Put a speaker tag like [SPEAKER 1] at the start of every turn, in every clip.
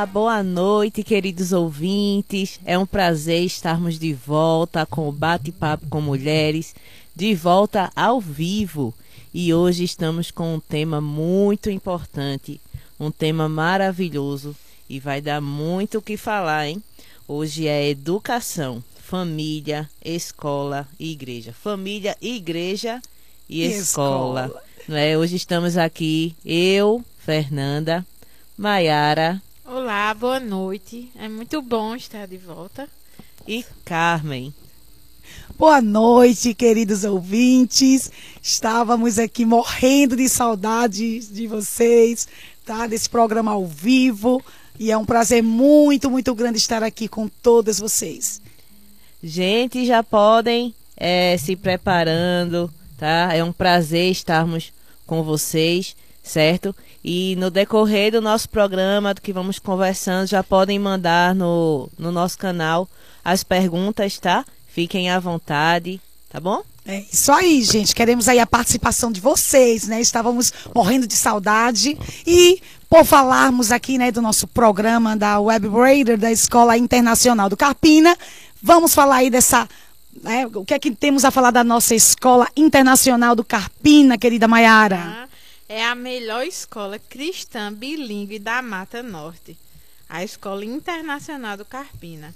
[SPEAKER 1] Olá, boa noite, queridos ouvintes. É um prazer estarmos de volta com o Bate-Papo com Mulheres, de volta ao vivo. E hoje estamos com um tema muito importante, um tema maravilhoso e vai dar muito o que falar, hein? Hoje é educação, família, escola e igreja. Família, igreja e, e escola. escola. Não é? Hoje estamos aqui, eu, Fernanda, Maiara.
[SPEAKER 2] Olá, boa noite. É muito bom estar de volta.
[SPEAKER 1] E Carmen.
[SPEAKER 3] Boa noite, queridos ouvintes. Estávamos aqui morrendo de saudades de vocês, tá? Desse programa ao vivo. E é um prazer muito, muito grande estar aqui com todas vocês.
[SPEAKER 1] Gente, já podem é, se preparando, tá? É um prazer estarmos com vocês, certo? E no decorrer do nosso programa, do que vamos conversando, já podem mandar no, no nosso canal as perguntas, tá? Fiquem à vontade, tá bom?
[SPEAKER 3] É isso aí, gente. Queremos aí a participação de vocês, né? Estávamos morrendo de saudade e por falarmos aqui, né, do nosso programa da Web Raider da Escola Internacional do Carpina, vamos falar aí dessa né, o que é que temos a falar da nossa Escola Internacional do Carpina, querida Maiara? Ah,
[SPEAKER 2] é a melhor escola cristã bilíngue da Mata Norte, a Escola Internacional do Carpina.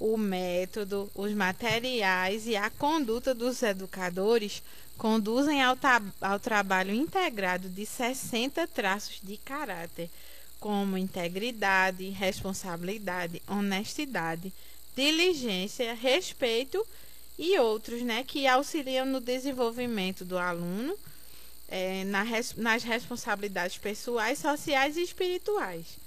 [SPEAKER 2] O método, os materiais e a conduta dos educadores conduzem ao, ao trabalho integrado de 60 traços de caráter, como integridade, responsabilidade, honestidade, diligência, respeito e outros, né, que auxiliam no desenvolvimento do aluno é, na, nas responsabilidades pessoais, sociais e espirituais.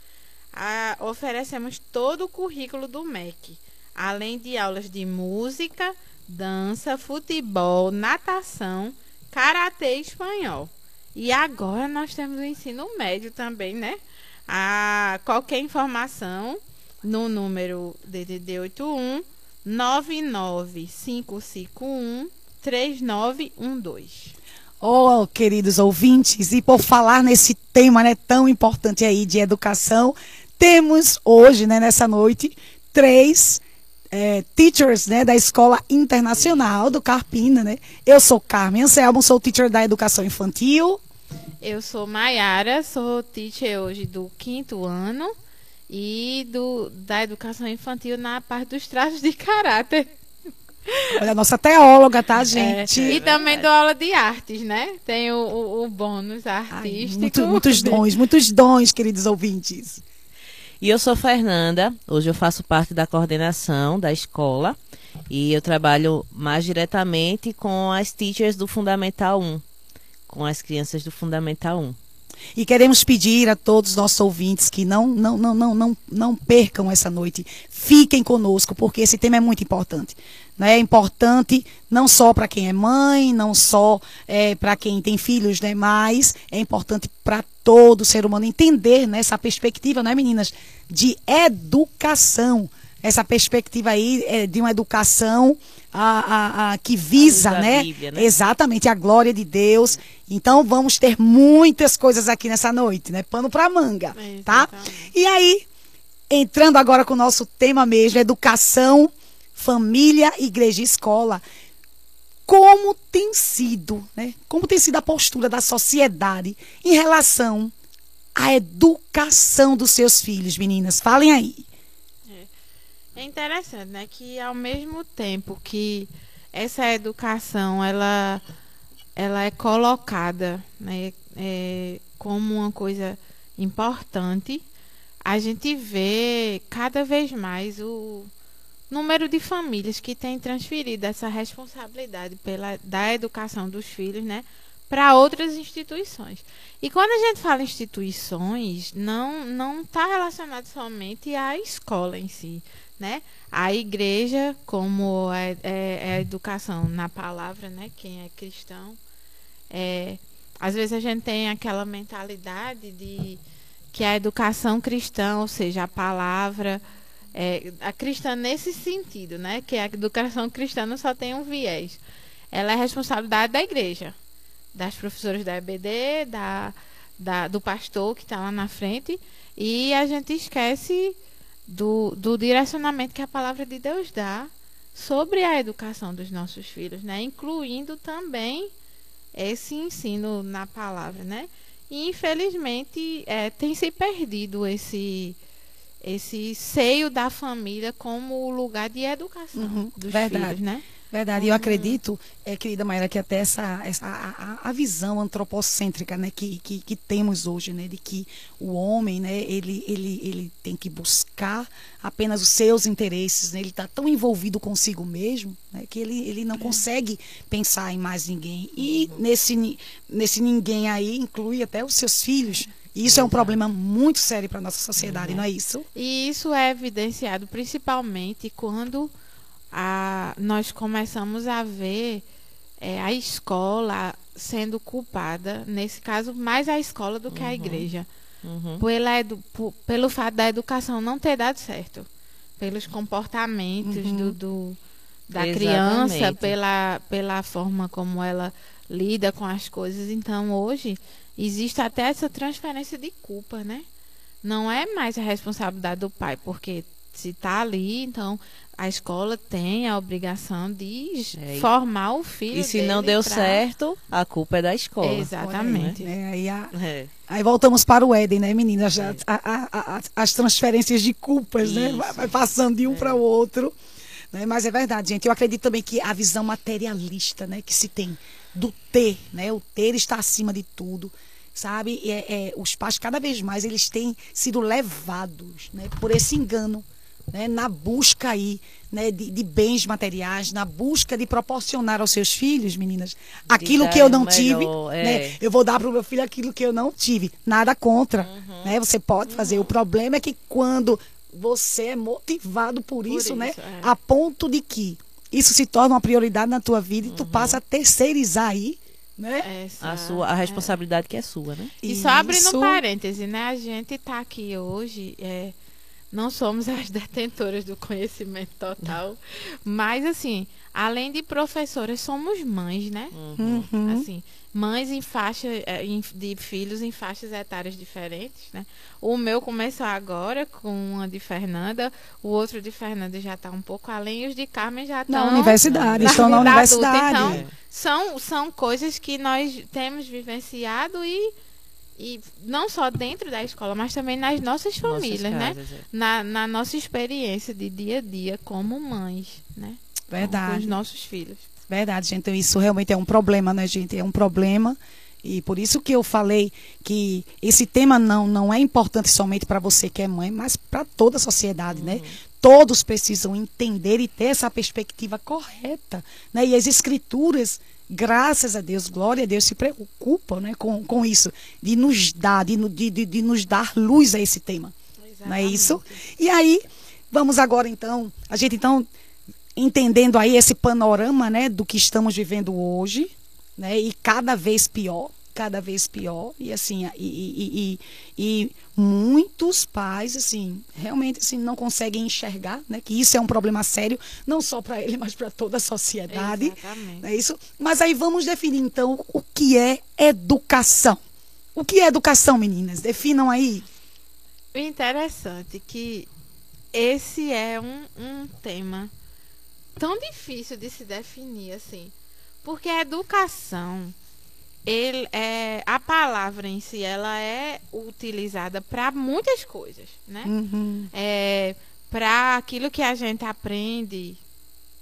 [SPEAKER 2] A, oferecemos todo o currículo do MEC além de aulas de música, dança, futebol, natação, karatê e espanhol. E agora nós temos o ensino médio também, né? A qualquer informação no número DDD 81 99551 3912.
[SPEAKER 3] Oh, queridos ouvintes, e por falar nesse tema né, tão importante aí de educação, temos hoje, né, nessa noite, três é, teachers né, da Escola Internacional do Carpina. Né? Eu sou Carmen Anselmo, sou teacher da Educação Infantil.
[SPEAKER 2] Eu sou Maiara, sou teacher hoje do quinto ano e do, da Educação Infantil na parte dos traços de caráter.
[SPEAKER 3] Olha, a nossa teóloga, tá, é, gente?
[SPEAKER 2] É, e também dou aula de artes, né? Tem o, o, o bônus artístico. Ai, muito,
[SPEAKER 3] muitos dons, muitos dons, queridos ouvintes.
[SPEAKER 1] E eu sou Fernanda, hoje eu faço parte da coordenação da escola e eu trabalho mais diretamente com as teachers do Fundamental 1, com as crianças do Fundamental 1.
[SPEAKER 3] E queremos pedir a todos os nossos ouvintes que não, não, não, não, não, não percam essa noite. Fiquem conosco, porque esse tema é muito importante. Né? É importante não só para quem é mãe, não só é, para quem tem filhos, né? mas é importante para todo ser humano entender né, essa perspectiva, né, meninas, de educação. Essa perspectiva aí é de uma educação a, a, a que visa, a né? Bíblia, né? Exatamente, a glória de Deus. Então vamos ter muitas coisas aqui nessa noite, né? Pano para manga, é, tá? E aí, entrando agora com o nosso tema mesmo, educação família, igreja e escola. Como tem sido, né? Como tem sido a postura da sociedade em relação à educação dos seus filhos, meninas? Falem aí.
[SPEAKER 2] É, interessante, né? Que ao mesmo tempo que essa educação ela, ela é colocada né, é, como uma coisa importante, a gente vê cada vez mais o, número de famílias que têm transferido essa responsabilidade pela, da educação dos filhos, né, para outras instituições. E quando a gente fala instituições, não não está relacionado somente à escola em si, né? A igreja, como é, é, é a educação na palavra, né? Quem é cristão, é, às vezes a gente tem aquela mentalidade de que a educação cristã, ou seja, a palavra é, a cristã nesse sentido, né? Que a educação cristã não só tem um viés. Ela é responsabilidade da igreja, das professoras da EBD, da, da, do pastor que está lá na frente e a gente esquece do, do direcionamento que a palavra de Deus dá sobre a educação dos nossos filhos, né? Incluindo também esse ensino na palavra, né? E infelizmente é, tem se perdido esse esse seio da família como lugar de educação uhum, dos verdade. filhos, né?
[SPEAKER 3] Verdade, eu uhum. acredito, é, querida Maíra, que até essa, essa a, a, visão antropocêntrica né, que, que, que, temos hoje, né, de que o homem né, ele, ele, ele tem que buscar apenas os seus interesses, né, ele está tão envolvido consigo mesmo né, que ele, ele não é. consegue pensar em mais ninguém. E uhum. nesse, nesse ninguém aí inclui até os seus filhos. Isso é um problema muito sério para a nossa sociedade, uhum. não é isso?
[SPEAKER 2] E isso é evidenciado principalmente quando a, nós começamos a ver é, a escola sendo culpada, nesse caso, mais a escola do que uhum. a igreja. Uhum. Pela edu, por, pelo fato da educação não ter dado certo. Pelos comportamentos uhum. do, do, da Exatamente. criança, pela, pela forma como ela lida com as coisas. Então, hoje, existe até essa transferência de culpa, né? Não é mais a responsabilidade do pai, porque se está ali, então a escola tem a obrigação de é, formar o filho.
[SPEAKER 1] E se não deu pra... certo, a culpa é da escola.
[SPEAKER 2] Exatamente.
[SPEAKER 3] Né? Aí, a... é. aí, voltamos para o Éden, né, meninas? É. A, a, as transferências de culpas, né? Isso. né? Vai, passando de um para o outro. Né? Mas é verdade, gente. Eu acredito também que a visão materialista né, que se tem do ter, né? O ter está acima de tudo sabe? É, é, os pais cada vez mais eles têm sido levados, né, por esse engano né, na busca aí né, de, de, bens materiais, na busca de proporcionar aos seus filhos, meninas, aquilo que eu não tive, é. né, eu vou dar para o meu filho aquilo que eu não tive. Nada contra, uhum. né? Você pode uhum. fazer. O problema é que quando você é motivado por, por isso, isso, né, é. a ponto de que isso se torna uma prioridade na tua vida e tu uhum. passa a terceirizar aí né?
[SPEAKER 1] a sua a responsabilidade é. que é sua, né?
[SPEAKER 2] E só abrindo um parêntese, né? A gente está aqui hoje é, não somos as detentoras do conhecimento total, mas assim, além de professoras, somos mães, né? Uhum. Assim, mães em faixa é, de filhos em faixas etárias diferentes, né? O meu começou agora com uma de Fernanda, o outro de Fernanda já está um pouco além, os de Carmen já estão
[SPEAKER 3] na universidade, na estão na universidade.
[SPEAKER 2] Adulta. Então, são são coisas que nós temos vivenciado e e não só dentro da escola, mas também nas nossas famílias, nossas né? casas, né? É. Na, na nossa experiência de dia a dia como mães, né?
[SPEAKER 3] Verdade.
[SPEAKER 2] Com os nossos filhos.
[SPEAKER 3] Verdade, gente. Então, isso realmente é um problema, né, gente? É um problema. E por isso que eu falei que esse tema não, não é importante somente para você que é mãe, mas para toda a sociedade, né? uhum. né? Todos precisam entender e ter essa perspectiva correta, né? E as escrituras graças a Deus, glória a Deus, se preocupam né, com, com isso, de nos dar, de, de, de nos dar luz a esse tema. Exatamente. Não é isso? E aí, vamos agora então, a gente então, entendendo aí esse panorama né, do que estamos vivendo hoje, né, e cada vez pior, cada vez pior. E assim e, e, e, e, muitos pais assim realmente assim não conseguem enxergar né que isso é um problema sério não só para ele mas para toda a sociedade.
[SPEAKER 2] Exatamente.
[SPEAKER 3] é isso? Mas aí vamos definir então o que é educação. O que é educação meninas? Definam aí.
[SPEAKER 2] O interessante é que esse é um, um tema tão difícil de se definir assim porque a educação ele é a palavra em si ela é utilizada para muitas coisas né
[SPEAKER 3] uhum.
[SPEAKER 2] é, para aquilo que a gente aprende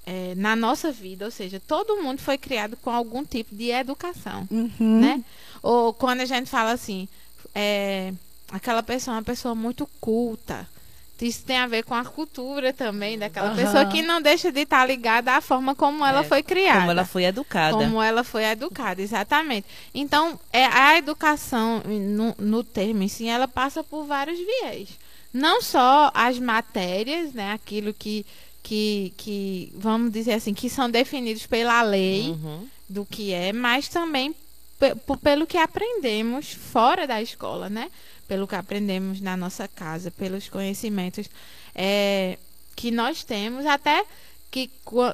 [SPEAKER 2] é, na nossa vida ou seja todo mundo foi criado com algum tipo de educação
[SPEAKER 3] uhum.
[SPEAKER 2] né ou quando a gente fala assim é, aquela pessoa é uma pessoa muito culta isso tem a ver com a cultura também daquela uhum. pessoa que não deixa de estar ligada à forma como ela é, foi criada.
[SPEAKER 1] Como ela foi educada.
[SPEAKER 2] Como ela foi educada, exatamente. Então, é, a educação, no, no termo em si, ela passa por vários viés. Não só as matérias, né, aquilo que, que, que vamos dizer assim, que são definidos pela lei uhum. do que é, mas também pelo que aprendemos fora da escola, né? Pelo que aprendemos na nossa casa, pelos conhecimentos é, que nós temos, até que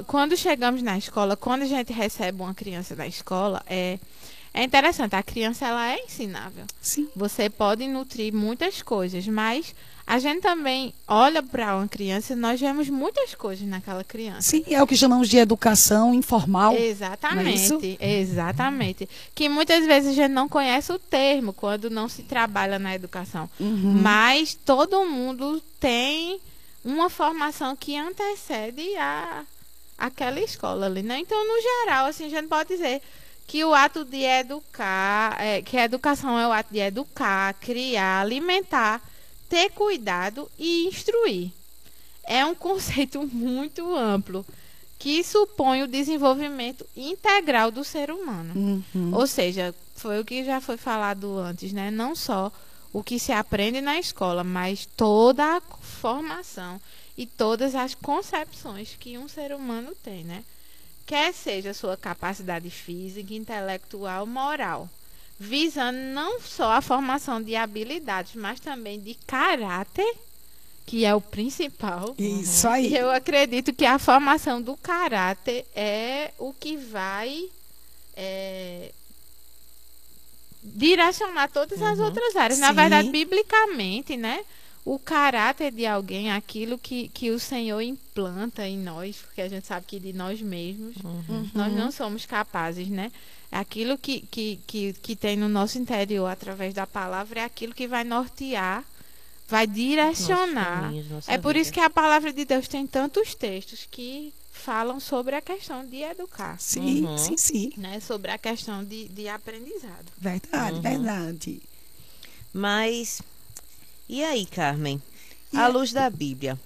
[SPEAKER 2] quando chegamos na escola, quando a gente recebe uma criança na escola, é, É interessante, a criança ela é ensinável.
[SPEAKER 3] Sim.
[SPEAKER 2] Você pode nutrir muitas coisas, mas a gente também olha para uma criança e nós vemos muitas coisas naquela criança.
[SPEAKER 3] Sim, é o que chamamos de educação informal. é
[SPEAKER 2] Exatamente,
[SPEAKER 3] isso?
[SPEAKER 2] exatamente. Que muitas vezes a gente não conhece o termo quando não se trabalha na educação.
[SPEAKER 3] Uhum.
[SPEAKER 2] Mas todo mundo tem uma formação que antecede a aquela escola ali, né? Então, no geral, assim, a gente pode dizer que o ato de educar, é, que a educação é o ato de educar, criar, alimentar, ter cuidado e instruir. É um conceito muito amplo que supõe o desenvolvimento integral do ser humano.
[SPEAKER 3] Uhum.
[SPEAKER 2] Ou seja, foi o que já foi falado antes, né? Não só o que se aprende na escola, mas toda a formação e todas as concepções que um ser humano tem, né? Quer seja sua capacidade física, intelectual, moral, visando não só a formação de habilidades, mas também de caráter, que é o principal.
[SPEAKER 3] Isso
[SPEAKER 2] E
[SPEAKER 3] aí.
[SPEAKER 2] eu acredito que a formação do caráter é o que vai é, direcionar todas as outras áreas. Na
[SPEAKER 3] Sim.
[SPEAKER 2] verdade, biblicamente, né? O caráter de alguém, aquilo que, que o Senhor implanta em nós, porque a gente sabe que de nós mesmos
[SPEAKER 3] Uhum.
[SPEAKER 2] nós não somos capazes, né? Aquilo que, que, que, que tem no nosso interior através da palavra é aquilo que vai nortear, vai direcionar. É por isso que a palavra de Deus tem tantos textos que falam sobre a questão de educar,
[SPEAKER 3] Sim,
[SPEAKER 1] Uhum.
[SPEAKER 3] sim, sim.
[SPEAKER 2] né? Sobre a questão de, de aprendizado.
[SPEAKER 3] Verdade,
[SPEAKER 1] Uhum.
[SPEAKER 3] verdade.
[SPEAKER 1] Mas, e aí, Carmen?
[SPEAKER 3] E
[SPEAKER 1] À
[SPEAKER 3] a-
[SPEAKER 1] luz da Bíblia,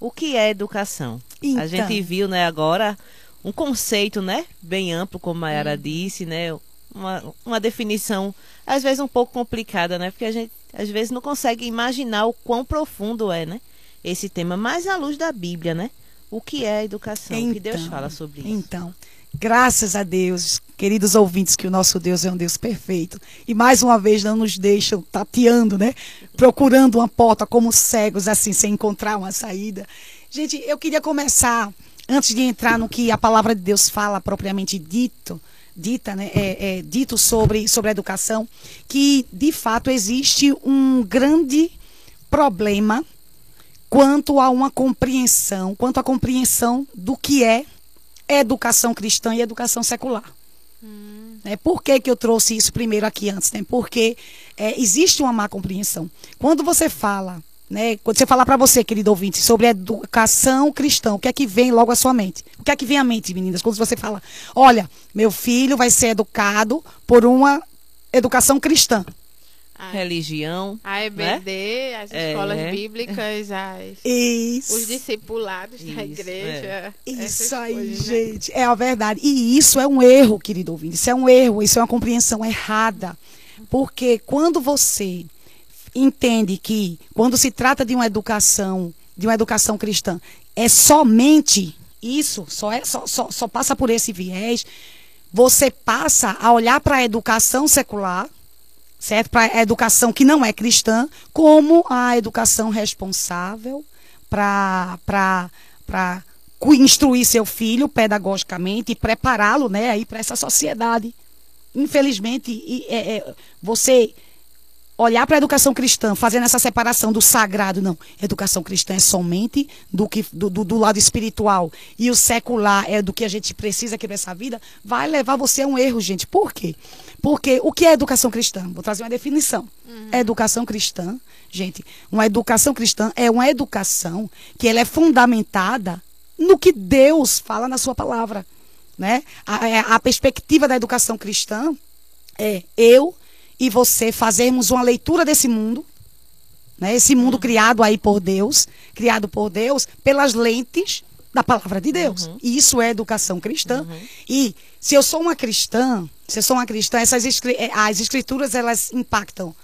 [SPEAKER 1] o que é educação?
[SPEAKER 3] Então,
[SPEAKER 1] A gente viu, né, agora um conceito, né, bem amplo, como a Mayara disse, né, uma, uma definição às vezes um pouco complicada, né, porque a gente às vezes não consegue imaginar o quão profundo é, né, esse tema, mas à luz da Bíblia, né, o que é educação, o que Deus
[SPEAKER 3] Então,
[SPEAKER 1] fala sobre isso.
[SPEAKER 3] Então, graças a Deus, queridos ouvintes, que o nosso Deus é um Deus perfeito. E mais uma vez não nos deixam tateando, né? Procurando uma porta como cegos, assim, sem encontrar uma saída. Gente, eu queria começar, antes de entrar no que a palavra de Deus fala propriamente dito, dita, né? É, é, dito sobre, sobre a educação, que de fato existe um grande problema quanto a uma compreensão, quanto à compreensão do que é educação cristã e educação secular. Né? Por que, que eu trouxe isso primeiro aqui antes? Né? Porque é, existe uma má compreensão. Quando você fala, né, quando você falar para você, querido ouvinte, sobre educação cristã, o que é que vem logo à sua mente? O que é que vem à mente, meninas? Quando você fala, olha, meu filho vai ser educado por uma educação cristã.
[SPEAKER 2] A,
[SPEAKER 1] Religião,
[SPEAKER 2] a EBD, as
[SPEAKER 1] É.
[SPEAKER 2] escolas bíblicas, as,
[SPEAKER 3] Isso.
[SPEAKER 2] os discipulados da
[SPEAKER 1] Isso,
[SPEAKER 2] igreja. essas
[SPEAKER 3] Isso aí,
[SPEAKER 2] coisas, né?
[SPEAKER 3] gente. É a verdade. E isso é um erro, querido ouvinte. Isso é um erro, isso é uma compreensão errada. Porque quando você entende que, quando se trata de uma educação, de uma educação cristã, é somente isso, só, é, só, só, só passa por esse viés, você passa a olhar para a educação secular, certo? Para a educação que não é cristã, como a educação responsável para instruir seu filho pedagogicamente e prepará-lo né, para essa sociedade. Infelizmente, é, é, você olhar para a educação cristã, fazendo essa separação do sagrado, não. Educação cristã é somente do, que, do, do, do lado espiritual e o secular é do que a gente precisa aqui para essa vida, vai levar você a um erro, gente. Por quê? Porque o que é educação cristã? Vou trazer uma definição. Educação cristã, gente, uma educação cristã é uma educação que ela é fundamentada no que Deus fala na sua palavra. Né? A, é, a perspectiva da educação cristã é eu e você fazermos uma leitura desse mundo, né? Esse mundo criado aí por Deus, criado por Deus pelas lentes da palavra de Deus. E isso é educação cristã. E se eu sou uma cristã, se eu sou uma cristã, essas eh, as escrituras elas impactam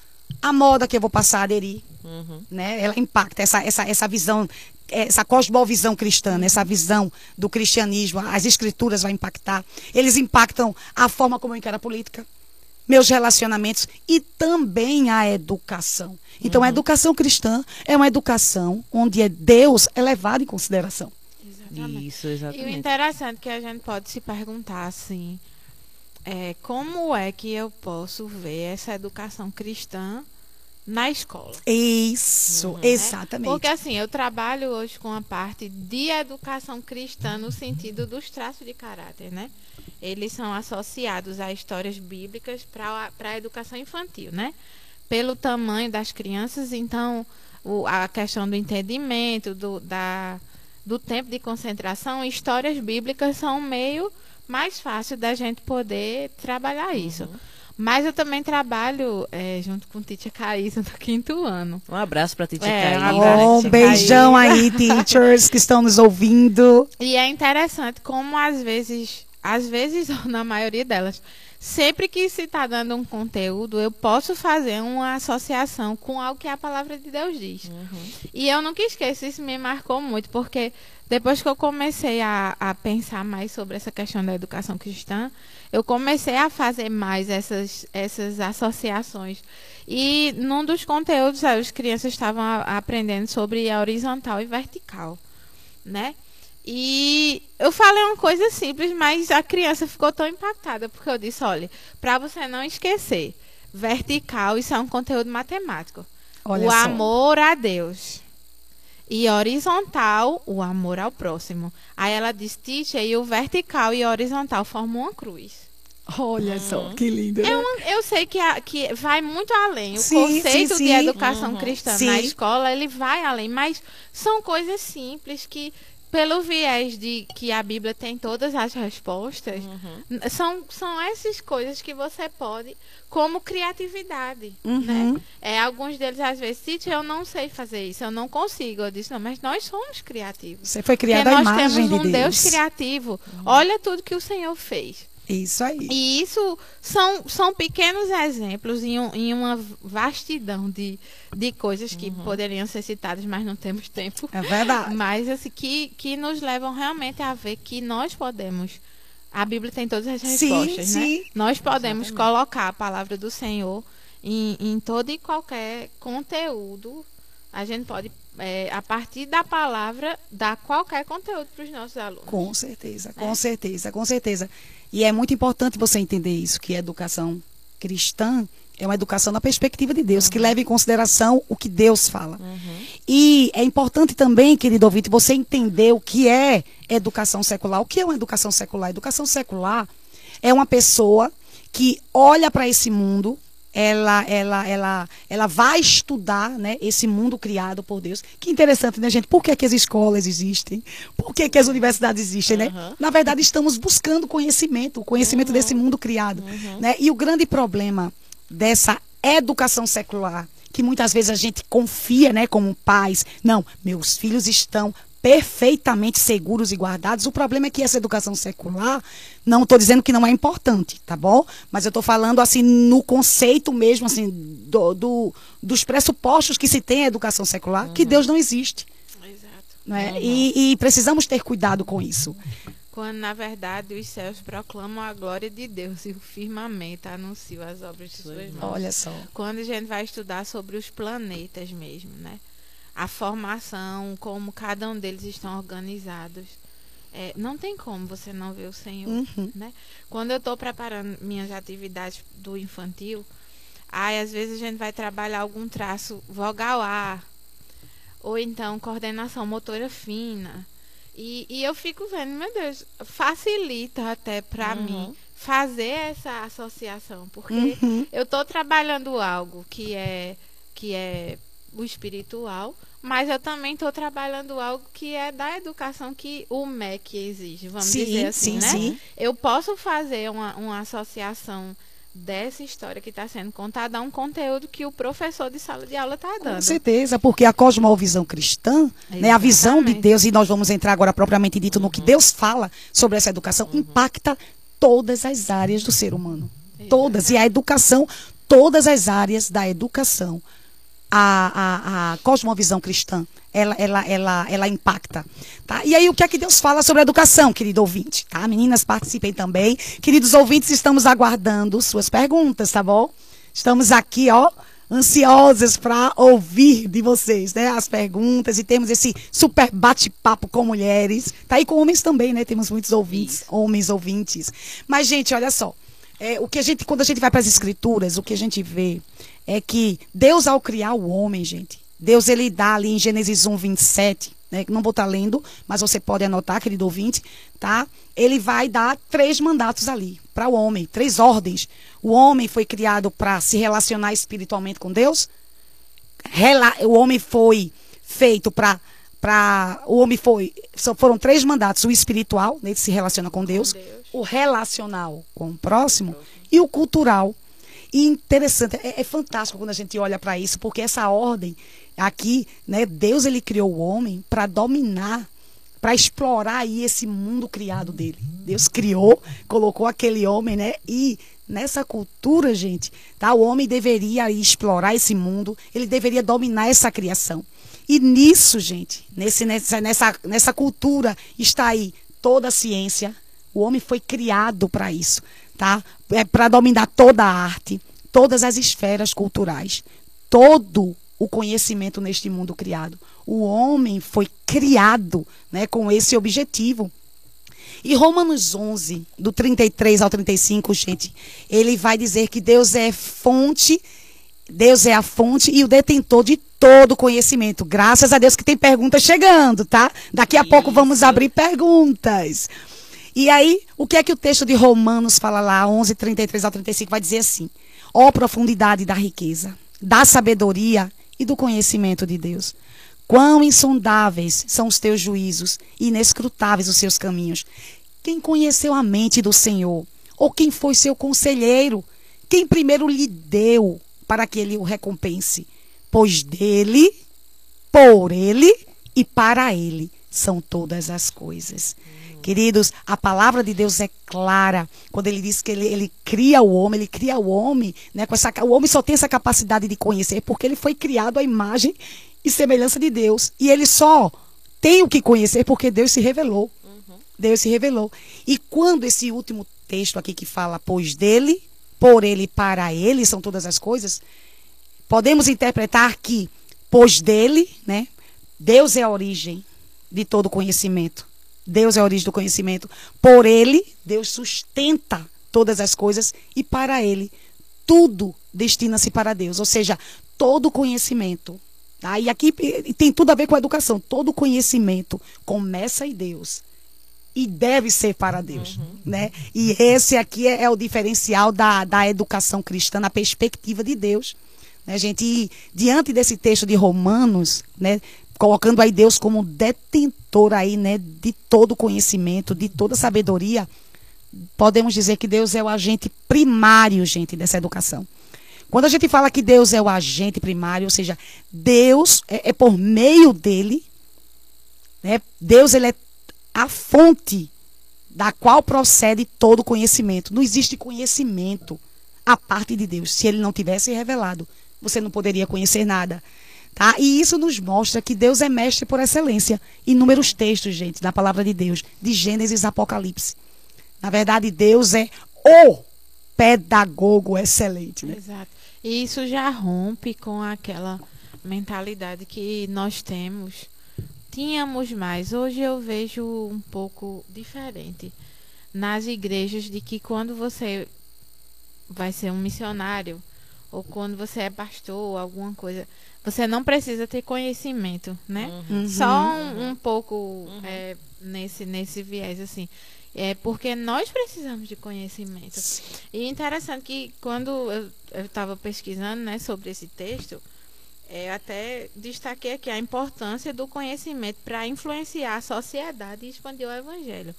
[SPEAKER 3] a moda que eu vou passar a aderir,
[SPEAKER 1] Uhum.
[SPEAKER 3] né? Ela impacta essa, essa, essa visão, essa cosmovisão cristã, né? essa visão do cristianismo. As escrituras vão impactar. Eles impactam a forma como eu encaro a política, meus relacionamentos e também a educação. Então, a educação cristã é uma educação onde é Deus é levado em consideração.
[SPEAKER 2] Exatamente.
[SPEAKER 1] Isso,
[SPEAKER 2] E o
[SPEAKER 1] exatamente.
[SPEAKER 2] interessante é que a gente pode se perguntar assim, é, como é que eu posso ver essa educação cristã na escola?
[SPEAKER 3] Isso,
[SPEAKER 2] Uhum.
[SPEAKER 3] exatamente.
[SPEAKER 2] Porque assim, eu trabalho hoje com a parte de educação cristã no sentido dos traços de caráter, né? Eles são associados a histórias bíblicas para a educação infantil, né? Pelo tamanho das crianças, então o- a questão do entendimento, do, da, do tempo de concentração, histórias bíblicas são um meio mais fácil da gente poder trabalhar isso. Mas eu também trabalho eh, junto com Titia Caísa no quinto ano.
[SPEAKER 1] Um abraço pra Titi
[SPEAKER 2] É,
[SPEAKER 1] Caísa.
[SPEAKER 3] um beijão
[SPEAKER 2] Caísa.
[SPEAKER 3] aí, teachers que estão nos ouvindo.
[SPEAKER 2] E é interessante como às vezes, às vezes, ou na maioria delas, sempre que se está dando um conteúdo, eu posso fazer uma associação com algo que a palavra de Deus diz. E eu nunca esqueço, isso me marcou muito, porque depois que eu comecei a, a pensar mais sobre essa questão da educação cristã, eu comecei a fazer mais essas, essas associações. E num dos conteúdos, as crianças estavam a- aprendendo sobre a horizontal e vertical, né? E eu falei uma coisa simples, mas a criança ficou tão impactada, porque eu disse, olha, para você não esquecer, vertical, isso é um conteúdo matemático.
[SPEAKER 3] Olha
[SPEAKER 2] o
[SPEAKER 3] só.
[SPEAKER 2] amor a Deus. E horizontal, o amor ao próximo. Aí ela disse, teacher, e o vertical e o horizontal formam uma cruz.
[SPEAKER 3] Olha só, que lindo. né?
[SPEAKER 2] É uma- eu sei que, a- que vai muito além. O
[SPEAKER 3] Sim,
[SPEAKER 2] conceito
[SPEAKER 3] sim,
[SPEAKER 2] de
[SPEAKER 3] sim.
[SPEAKER 2] educação
[SPEAKER 1] Uhum.
[SPEAKER 2] cristã
[SPEAKER 3] Sim.
[SPEAKER 2] na escola, ele vai além. Mas são coisas simples que, pelo viés de que a Bíblia tem todas as respostas,
[SPEAKER 1] Uhum.
[SPEAKER 2] são, são essas coisas que você pode, como criatividade,
[SPEAKER 3] Uhum.
[SPEAKER 2] né? É, alguns deles, às vezes, Titi, eu não sei fazer isso, eu não consigo. Eu disse, não, mas nós somos criativos.
[SPEAKER 3] Você foi
[SPEAKER 2] Porque
[SPEAKER 3] criada à
[SPEAKER 2] nós
[SPEAKER 3] imagem
[SPEAKER 2] temos um
[SPEAKER 3] de
[SPEAKER 2] Deus
[SPEAKER 3] Deus.
[SPEAKER 2] criativo. Olha tudo que o Senhor fez.
[SPEAKER 3] Isso aí.
[SPEAKER 2] E isso são, são pequenos exemplos em, um- em uma vastidão de, de coisas que poderiam ser citadas, mas não temos tempo.
[SPEAKER 3] É verdade.
[SPEAKER 2] Mas assim, que, que nos levam realmente a ver que nós podemos. A Bíblia tem todas as
[SPEAKER 3] Sim,
[SPEAKER 2] respostas, né?
[SPEAKER 3] sim.
[SPEAKER 2] Nós podemos colocar a palavra do Senhor em, em todo e qualquer conteúdo. A gente pode, é, a partir da palavra, dar qualquer conteúdo para os nossos alunos.
[SPEAKER 3] Com certeza, com
[SPEAKER 2] É.
[SPEAKER 3] certeza, com certeza. E é muito importante você entender isso, que a educação cristã é uma educação na perspectiva de Deus, que leva em consideração o que Deus fala. E é importante também, querido ouvinte, você entender o que é educação secular. O que é uma educação secular? Educação secular é uma pessoa que olha para esse mundo, ela, ela, ela, ela vai estudar né, esse mundo criado por Deus. Que interessante, né, gente? Por que, que as escolas existem? Por que, que as universidades existem, né?
[SPEAKER 1] Uhum.
[SPEAKER 3] Na verdade, estamos buscando conhecimento, o conhecimento desse mundo criado. Né? E o grande problema dessa educação secular, que muitas vezes a gente confia, né, como pais, não, meus filhos estão perfeitamente seguros e guardados. O problema é que essa educação secular, não estou dizendo que não é importante, tá bom? Mas eu estou falando assim no conceito mesmo, assim, do, do- dos pressupostos que se tem a educação secular, que Deus não existe.
[SPEAKER 2] Exato.
[SPEAKER 3] Não é? e, e precisamos ter cuidado com isso.
[SPEAKER 2] Quando, na verdade, os céus proclamam a glória de Deus e o firmamento anuncia as obras de suas mãos.
[SPEAKER 3] Olha só.
[SPEAKER 2] Quando a gente vai estudar sobre os planetas mesmo, né? A formação, como cada um deles estão organizados. É, não tem como você não ver o Senhor,
[SPEAKER 3] Uhum.
[SPEAKER 2] né? Quando eu estou preparando minhas atividades do infantil, aí às vezes a gente vai trabalhar algum traço vogal A, ou então coordenação motora fina. E, e eu fico vendo, meu Deus, facilita até para
[SPEAKER 1] Uhum.
[SPEAKER 2] mim fazer essa associação, porque
[SPEAKER 3] Uhum.
[SPEAKER 2] eu estou trabalhando algo que é que é o espiritual, mas eu também estou trabalhando algo que é da educação que o MEC exige, vamos
[SPEAKER 3] Sim,
[SPEAKER 2] dizer assim,
[SPEAKER 3] sim,
[SPEAKER 2] né?
[SPEAKER 3] sim.
[SPEAKER 2] Eu posso fazer uma, uma associação dessa história que está sendo contada a um conteúdo que o professor de sala de aula está
[SPEAKER 3] Com
[SPEAKER 2] dando.
[SPEAKER 3] certeza, porque a cosmovisão cristã, né, a visão de
[SPEAKER 2] Exatamente.
[SPEAKER 3] Deus, e nós vamos entrar agora propriamente dito no que Deus fala sobre essa educação, impacta todas as áreas do ser humano. Todas. E a educação, todas as áreas da educação. A, a, a cosmovisão cristã, ela, ela, ela, ela impacta. Tá? E aí, o que é que Deus fala sobre a educação, querido ouvinte? Tá? Meninas, participem também. Queridos ouvintes, estamos aguardando suas perguntas, tá bom? Estamos aqui, ó, ansiosas para ouvir de vocês, né? As perguntas e temos esse super bate-papo com mulheres. Tá aí com homens também, né? Temos muitos ouvintes, homens ouvintes. Mas, gente, olha só. é, o que a gente, quando a gente vai para as escrituras, o que a gente vê é que Deus, ao criar o homem, gente, Deus ele dá ali em Gênesis 1, 27, né, não vou estar lendo, mas você pode anotar, querido ouvinte, tá? Ele vai dar três mandatos ali para o homem, três ordens. O homem foi criado para se relacionar espiritualmente com Deus. O homem foi feito para para o homem foi só foram três mandatos o espiritual né, ele se relaciona com Deus, com Deus, o relacional com o próximo e o cultural e interessante é, é fantástico quando a gente olha para isso porque essa ordem aqui né Deus ele criou o homem para dominar para explorar aí esse mundo criado dele Deus criou colocou aquele homem né e nessa cultura gente tá o homem deveria explorar esse mundo ele deveria dominar essa criação e nisso, gente, nesse, nessa, nessa, nessa cultura está aí toda a ciência. O homem foi criado para isso, tá? É para dominar toda a arte, todas as esferas culturais, todo o conhecimento neste mundo criado. O homem foi criado, né, com esse objetivo. E Romanos 11, do 33 ao 35, gente, ele vai dizer que Deus é fonte, Deus é a fonte e o detentor de todo conhecimento. Graças a Deus que tem perguntas chegando, tá? Daqui a Isso. pouco vamos abrir perguntas. E aí, o que é que o texto de Romanos fala lá, 11, 33 ao 35, vai dizer assim: Ó oh, profundidade da riqueza, da sabedoria e do conhecimento de Deus. Quão insondáveis são os teus juízos, inescrutáveis os seus caminhos. Quem conheceu a mente do Senhor? Ou quem foi seu conselheiro? Quem primeiro lhe deu para que ele o recompense? pois dele, por ele e para ele são todas as coisas. Queridos, a palavra de Deus é clara quando ele diz que ele, ele cria o homem, ele cria o homem, né? Com essa, o homem só tem essa capacidade de conhecer porque ele foi criado à imagem e semelhança de Deus. E ele só tem o que conhecer porque Deus se revelou. Uhum. Deus se revelou. E quando esse último texto aqui que fala, pois dele, por ele, para ele são todas as coisas, Podemos interpretar que, pois dele, né, Deus é a origem de todo conhecimento. Deus é a origem do conhecimento. Por ele, Deus sustenta todas as coisas e para ele, tudo destina-se para Deus. Ou seja, todo conhecimento. Tá? E aqui tem tudo a ver com a educação. Todo conhecimento começa em Deus e deve ser para Deus, uhum. né? E esse aqui é, é, o diferencial da, da educação cristã na perspectiva de Deus. Né, gente? E diante desse texto de Romanos, né, colocando aí Deus como detentor aí, né, de todo conhecimento, de toda sabedoria, podemos dizer que Deus é o agente primário, gente, dessa educação. Quando a gente fala que Deus é o agente primário, ou seja, Deus é, é por meio dele, né, Deus ele é a fonte da qual procede todo conhecimento. Não existe conhecimento a parte de Deus se ele não tivesse revelado você não poderia conhecer nada. Tá? E isso nos mostra que Deus é mestre por excelência. Inúmeros textos, gente, da palavra de Deus, de Gênesis Apocalipse. Na verdade, Deus é o pedagogo excelente. Né?
[SPEAKER 2] Exato. E isso já rompe com aquela mentalidade que nós temos. Tínhamos mais. Hoje eu vejo um pouco diferente nas igrejas de que quando você vai ser um missionário, ou quando você é pastor alguma coisa, você não precisa ter conhecimento, né? Uhum. Só um, um pouco uhum. é, nesse, nesse viés, assim. É porque nós precisamos de conhecimento. E é interessante que quando eu estava pesquisando né, sobre esse texto, é, até destaquei aqui a importância do conhecimento para influenciar a sociedade e expandir o evangelho.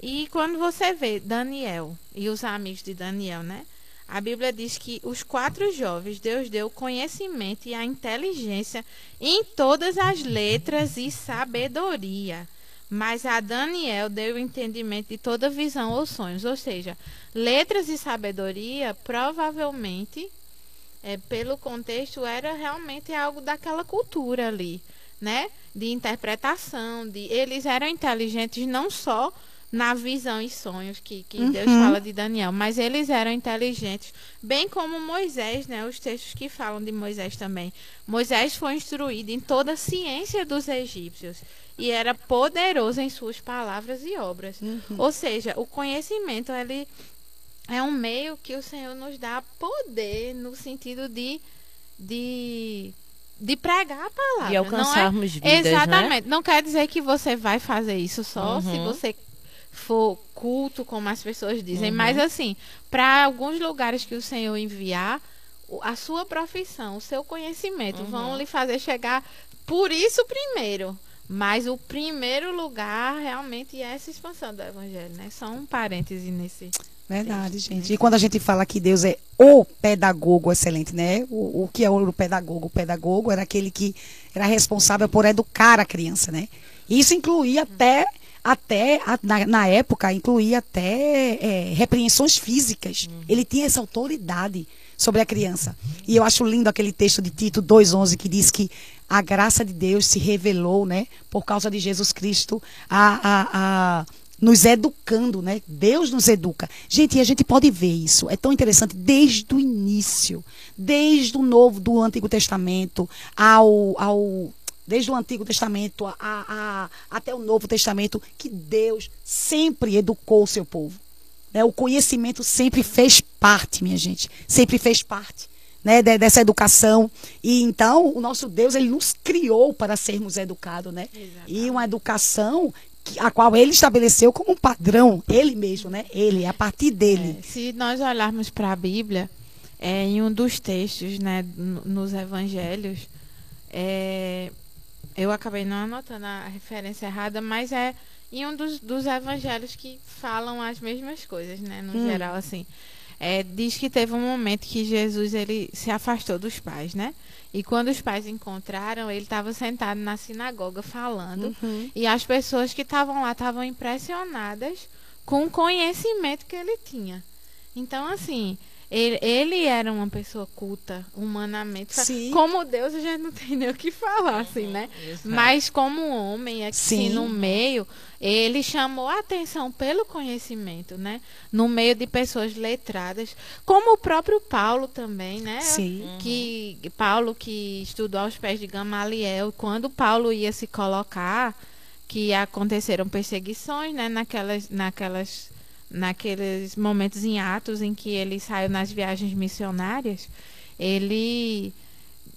[SPEAKER 2] E quando você vê Daniel e os amigos de Daniel, né? A Bíblia diz que os quatro jovens Deus deu conhecimento e a inteligência em todas as letras e sabedoria. Mas a Daniel deu o entendimento de toda visão ou sonhos. Ou seja, letras e sabedoria provavelmente, é, pelo contexto, era realmente algo daquela cultura ali, né? De interpretação. De, eles eram inteligentes não só na visão e sonhos que, que uhum. Deus fala de Daniel. Mas eles eram inteligentes, bem como Moisés, né? Os textos que falam de Moisés também. Moisés foi instruído em toda a ciência dos egípcios e era poderoso em suas palavras e obras. Uhum. Ou seja, o conhecimento ele é um meio que o Senhor nos dá poder no sentido de de, de pregar a palavra.
[SPEAKER 1] E alcançarmos
[SPEAKER 2] não é,
[SPEAKER 1] vidas,
[SPEAKER 2] Exatamente.
[SPEAKER 1] Né?
[SPEAKER 2] Não quer dizer que você vai fazer isso só
[SPEAKER 1] Uhum.
[SPEAKER 2] se você for culto, como as pessoas dizem.
[SPEAKER 1] Uhum.
[SPEAKER 2] Mas assim, para alguns lugares que o Senhor enviar, a sua profissão, o seu conhecimento
[SPEAKER 1] Uhum.
[SPEAKER 2] vão lhe fazer chegar por isso primeiro. Mas o primeiro lugar realmente é essa expansão do evangelho, né? Só um parêntese nesse.
[SPEAKER 3] Verdade, gente. E quando a gente fala que Deus é o pedagogo excelente, né? O, o que é o pedagogo? O pedagogo era aquele que era responsável por educar a criança, né? Isso incluía até, até a- na, na época, incluía até é, repreensões físicas. Ele tinha essa autoridade sobre a criança. E eu acho lindo aquele texto de Tito 2,11 que diz que a graça de Deus se revelou, né? Por causa de Jesus Cristo, a, a, a nos educando, né? Deus nos educa. Gente, e a gente pode ver isso. É tão interessante desde o início, desde o novo do Antigo Testamento ao, ao desde o Antigo Testamento a, a- até o Novo Testamento, que Deus sempre educou o seu povo. né? O conhecimento sempre fez parte, minha gente, sempre fez parte. Né, de- dessa educação e então o nosso Deus ele nos criou para sermos educados, né? E uma educação que- a qual ele estabeleceu como um padrão, ele mesmo, né? Ele, a partir dele.
[SPEAKER 2] É, se nós olharmos para a Bíblia, é, em um dos textos, né, nos Evangelhos, é, eu acabei não anotando a referência errada, mas é em um dos, dos Evangelhos que falam as mesmas coisas, né, no
[SPEAKER 3] Hum.
[SPEAKER 2] geral, assim. É, diz que teve um momento que Jesus ele se afastou dos pais, né? E quando os pais encontraram, ele estava sentado na sinagoga falando.
[SPEAKER 3] Uhum.
[SPEAKER 2] E as pessoas que estavam lá estavam impressionadas com o conhecimento que ele tinha. Então, assim, ele, ele era uma pessoa culta, humanamente.
[SPEAKER 3] Sim.
[SPEAKER 2] Como Deus, a gente não tem nem o que falar, assim, né?
[SPEAKER 1] Exato.
[SPEAKER 2] Mas como homem aqui
[SPEAKER 3] Sim.
[SPEAKER 2] no meio, ele chamou a atenção pelo conhecimento, né? No meio de pessoas letradas, como o próprio Paulo também, né?
[SPEAKER 3] Sim.
[SPEAKER 2] que Paulo que estudou aos pés de Gamaliel, quando Paulo ia se colocar, que aconteceram perseguições, né, naquelas naquelas naqueles momentos em Atos em que ele saiu nas viagens missionárias, ele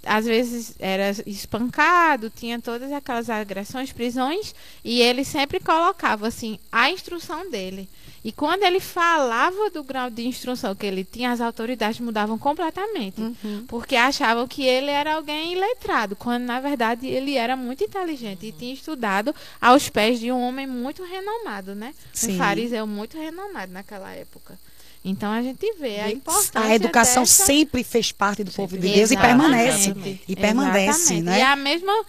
[SPEAKER 2] às vezes era espancado, tinha todas aquelas agressões, prisões, e ele sempre colocava assim a instrução dele. E quando ele falava do grau de instrução que ele tinha, as autoridades mudavam completamente.
[SPEAKER 3] Uhum.
[SPEAKER 2] Porque achavam que ele era alguém iletrado, quando na verdade ele era muito inteligente e tinha estudado aos pés de um homem muito renomado, né?
[SPEAKER 3] Sim.
[SPEAKER 2] Um fariseu muito renomado naquela época. Então a gente vê a importância
[SPEAKER 3] A educação
[SPEAKER 2] dessa...
[SPEAKER 3] sempre fez parte do povo de. Deus e
[SPEAKER 2] Exatamente.
[SPEAKER 3] permanece. E permanece,
[SPEAKER 2] Exatamente.
[SPEAKER 3] né?
[SPEAKER 2] E a mesma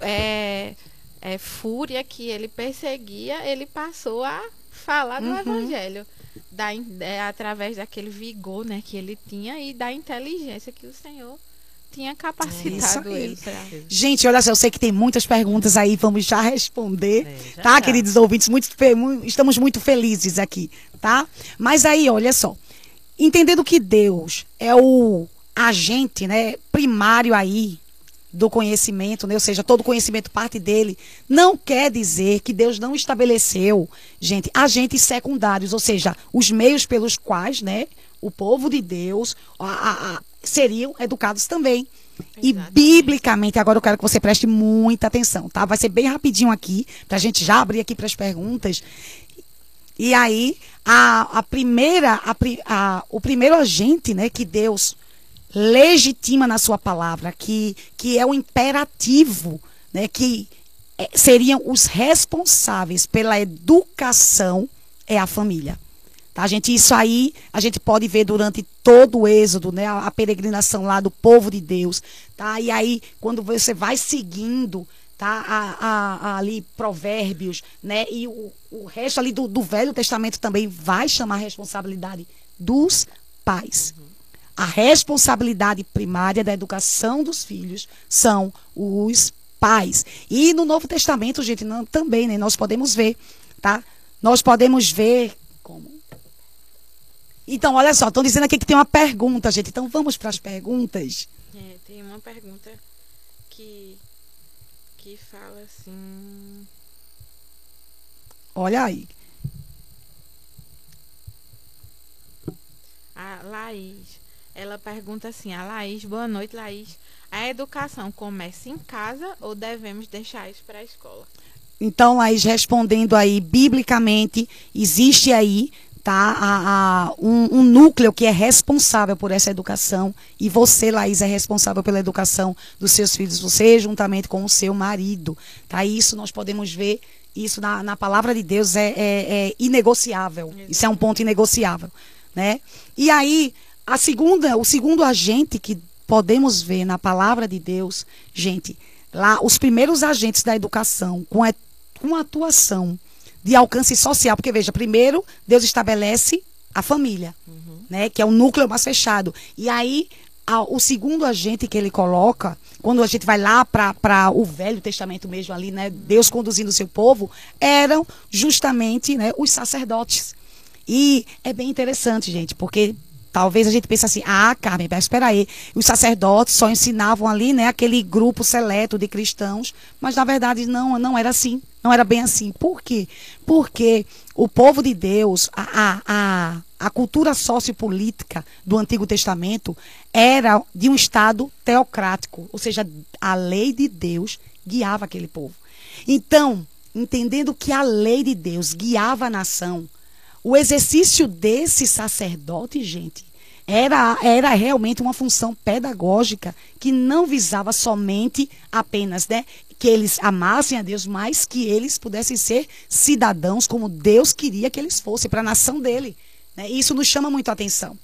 [SPEAKER 2] é, é, fúria que ele perseguia, ele passou a falar do
[SPEAKER 3] Uhum.
[SPEAKER 2] evangelho. Da, é, através daquele vigor né, que ele tinha e da inteligência que o Senhor tinha capacitado
[SPEAKER 3] Isso aí.
[SPEAKER 2] ele para.
[SPEAKER 3] Gente, olha só, eu sei que tem muitas perguntas aí, vamos já responder.
[SPEAKER 1] É, já
[SPEAKER 3] tá,
[SPEAKER 1] já.
[SPEAKER 3] queridos ouvintes? Muito estamos muito felizes aqui, tá? Mas aí, olha só. Entendendo que Deus é o agente, né, primário aí do conhecimento, né? ou seja, todo conhecimento parte dele, não quer dizer que Deus não estabeleceu, gente, agentes secundários, ou seja, os meios pelos quais, né, o povo de Deus a- a- seriam educados também. E
[SPEAKER 2] Exatamente.
[SPEAKER 3] biblicamente, agora eu quero que você preste muita atenção, tá? Vai ser bem rapidinho aqui, pra gente já abrir aqui para as perguntas. E aí, a, a primeira, a, a- o primeiro agente, né, que Deus legitima na sua palavra, que, que é o imperativo, né, que eh, seriam os responsáveis pela educação, é a família. Tá, gente? Isso aí a gente pode ver durante todo o êxodo, né? A, a peregrinação lá do povo de Deus, tá? E aí, quando você vai seguindo, tá? A, a- ali provérbios, né? E o, o resto ali do, do Velho Testamento também vai chamar a responsabilidade dos pais. A responsabilidade primária da educação dos filhos são os pais. E no Novo Testamento, gente, não- também, né? Nós podemos ver, tá? Nós podemos ver então, olha só, estão dizendo aqui que tem uma pergunta, gente. Então, vamos para as perguntas.
[SPEAKER 2] É, tem uma pergunta que, que fala assim.
[SPEAKER 3] Olha aí.
[SPEAKER 2] a Laís. Ela pergunta assim, a Laís, boa noite, Laís. A educação começa em casa ou devemos deixar isso para a escola?
[SPEAKER 3] Então, Laís, respondendo aí, biblicamente, existe aí tá, a, a, um, um, núcleo que é responsável por essa educação e você, Laís, é responsável pela educação dos seus filhos, você juntamente com o seu marido. Tá? Isso nós podemos ver, isso na, na palavra de Deus é, é, é inegociável. Isso é um ponto inegociável. Né? E aí, a segunda, o segundo agente que podemos ver na palavra de Deus, gente, lá os primeiros agentes da educação com, a, com atuação de alcance social, porque veja, primeiro Deus estabelece a família, uhum. né, que é o núcleo mais fechado. E aí a, o segundo agente que ele coloca, quando a gente vai lá para o Velho Testamento mesmo ali, né, Deus conduzindo o seu povo, eram justamente né, os sacerdotes. E é bem interessante, gente, porque Talvez a gente pense assim, ah, Carmen, espera aí, os sacerdotes só ensinavam ali, né, aquele grupo seleto de cristãos, mas na verdade não, não era assim, não era bem assim. Por quê? Porque o povo de Deus, a, a, a cultura sociopolítica do Antigo Testamento era de um Estado teocrático, ou seja, a lei de Deus guiava aquele povo. Então, entendendo que a lei de Deus guiava a nação, o exercício desse sacerdote, gente, era, era realmente uma função pedagógica que não visava somente apenas né, que eles amassem a Deus, mas que eles pudessem ser cidadãos como Deus queria que eles fossem para a nação dele. Né? Isso nos chama muito a atenção.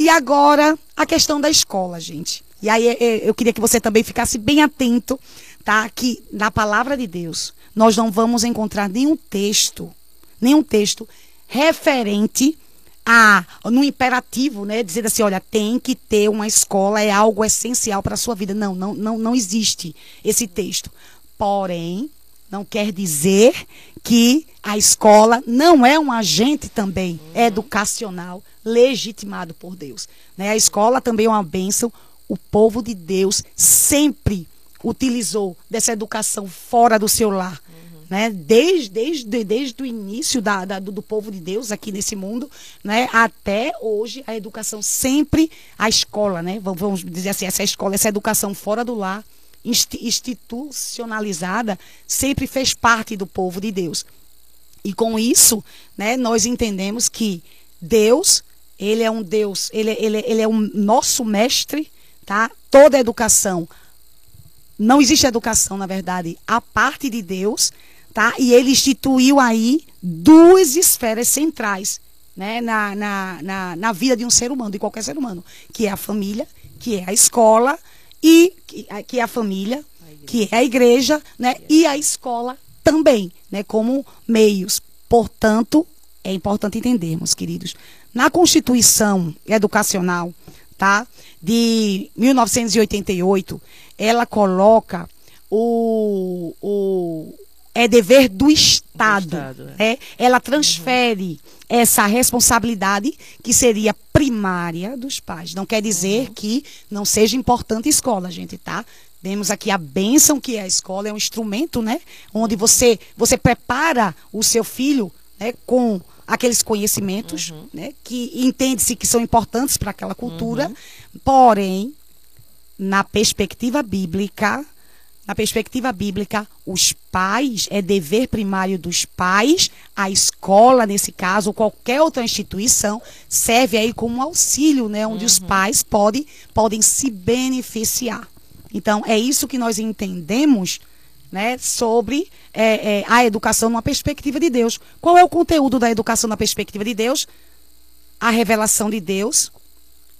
[SPEAKER 3] E agora, a questão da escola, gente. E aí é, é, eu queria que você também ficasse bem atento, tá? Que na palavra de Deus nós não vamos encontrar nenhum texto, nenhum texto referente a no imperativo, né, dizer assim, olha, tem que ter uma escola, é algo essencial para a sua vida. Não, não, não, não existe esse texto. Porém, não quer dizer que a escola não é um agente também uhum. educacional legitimado por Deus. Né? A escola também é uma bênção. O povo de Deus sempre utilizou dessa educação fora do seu lar né? Desde, desde, desde o início da, da do, do, povo de Deus aqui nesse mundo, né? Até hoje a educação sempre a escola, né? Vamos dizer assim, essa escola, essa educação fora do lar, institucionalizada, sempre fez parte do povo de Deus. E com isso, né? Nós entendemos que Deus, ele é um Deus, ele, ele, ele é um nosso mestre, tá? Toda educação não existe educação, na verdade, a parte de Deus, Tá? E ele instituiu aí duas esferas centrais né, na, na, na, na vida de um ser humano, de qualquer ser humano, que é a família, que é a escola, e que, que é a família, que é a igreja, né, e a escola também, né, como meios. Portanto, é importante entendermos, queridos, na Constituição Educacional, tá, de 1988, ela coloca o, o, é dever do Estado. Do Estado é. é. Ela transfere uhum. essa responsabilidade, que seria primária, dos pais. Não quer dizer uhum. que não seja importante a escola, gente, tá? Temos aqui a bênção que é a escola, é um instrumento, né? Onde você, você prepara o seu filho né, com aqueles conhecimentos, uhum. né? Que entende-se que são importantes para aquela cultura. Uhum. Porém, na perspectiva bíblica, na perspectiva bíblica, os pais, é dever primário dos pais, a escola, nesse caso, ou qualquer outra instituição, serve aí como um auxílio, né? Onde uhum. os pais podem, podem se beneficiar. Então, é isso que nós entendemos né, sobre é, é, a educação numa perspectiva de Deus. Qual é o conteúdo da educação na perspectiva de Deus? A revelação de Deus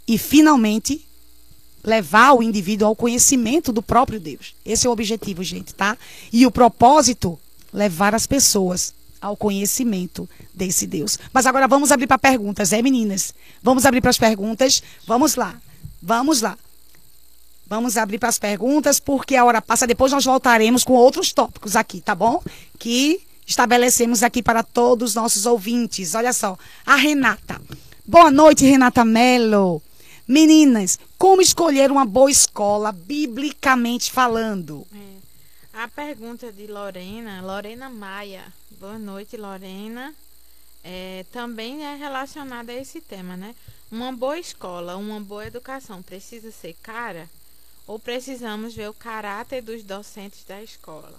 [SPEAKER 3] e, finalmente, levar o indivíduo ao conhecimento do próprio Deus. Esse é o objetivo, gente, tá? E o propósito, levar as pessoas ao conhecimento desse Deus. Mas agora vamos abrir para perguntas, é, meninas? Vamos abrir para as perguntas. Vamos lá. Vamos lá. Vamos abrir para as perguntas, porque a hora passa. Depois nós voltaremos com outros tópicos aqui, tá bom? Que estabelecemos aqui para todos os nossos ouvintes. Olha só. A Renata. Boa noite, Renata Mello. Meninas, como escolher uma boa escola, biblicamente falando?
[SPEAKER 2] É. A pergunta de Lorena, Lorena Maia. Boa noite, Lorena. é, também é relacionada a esse tema, né? Uma boa escola, uma boa educação precisa ser cara ou precisamos ver o caráter dos docentes da escola?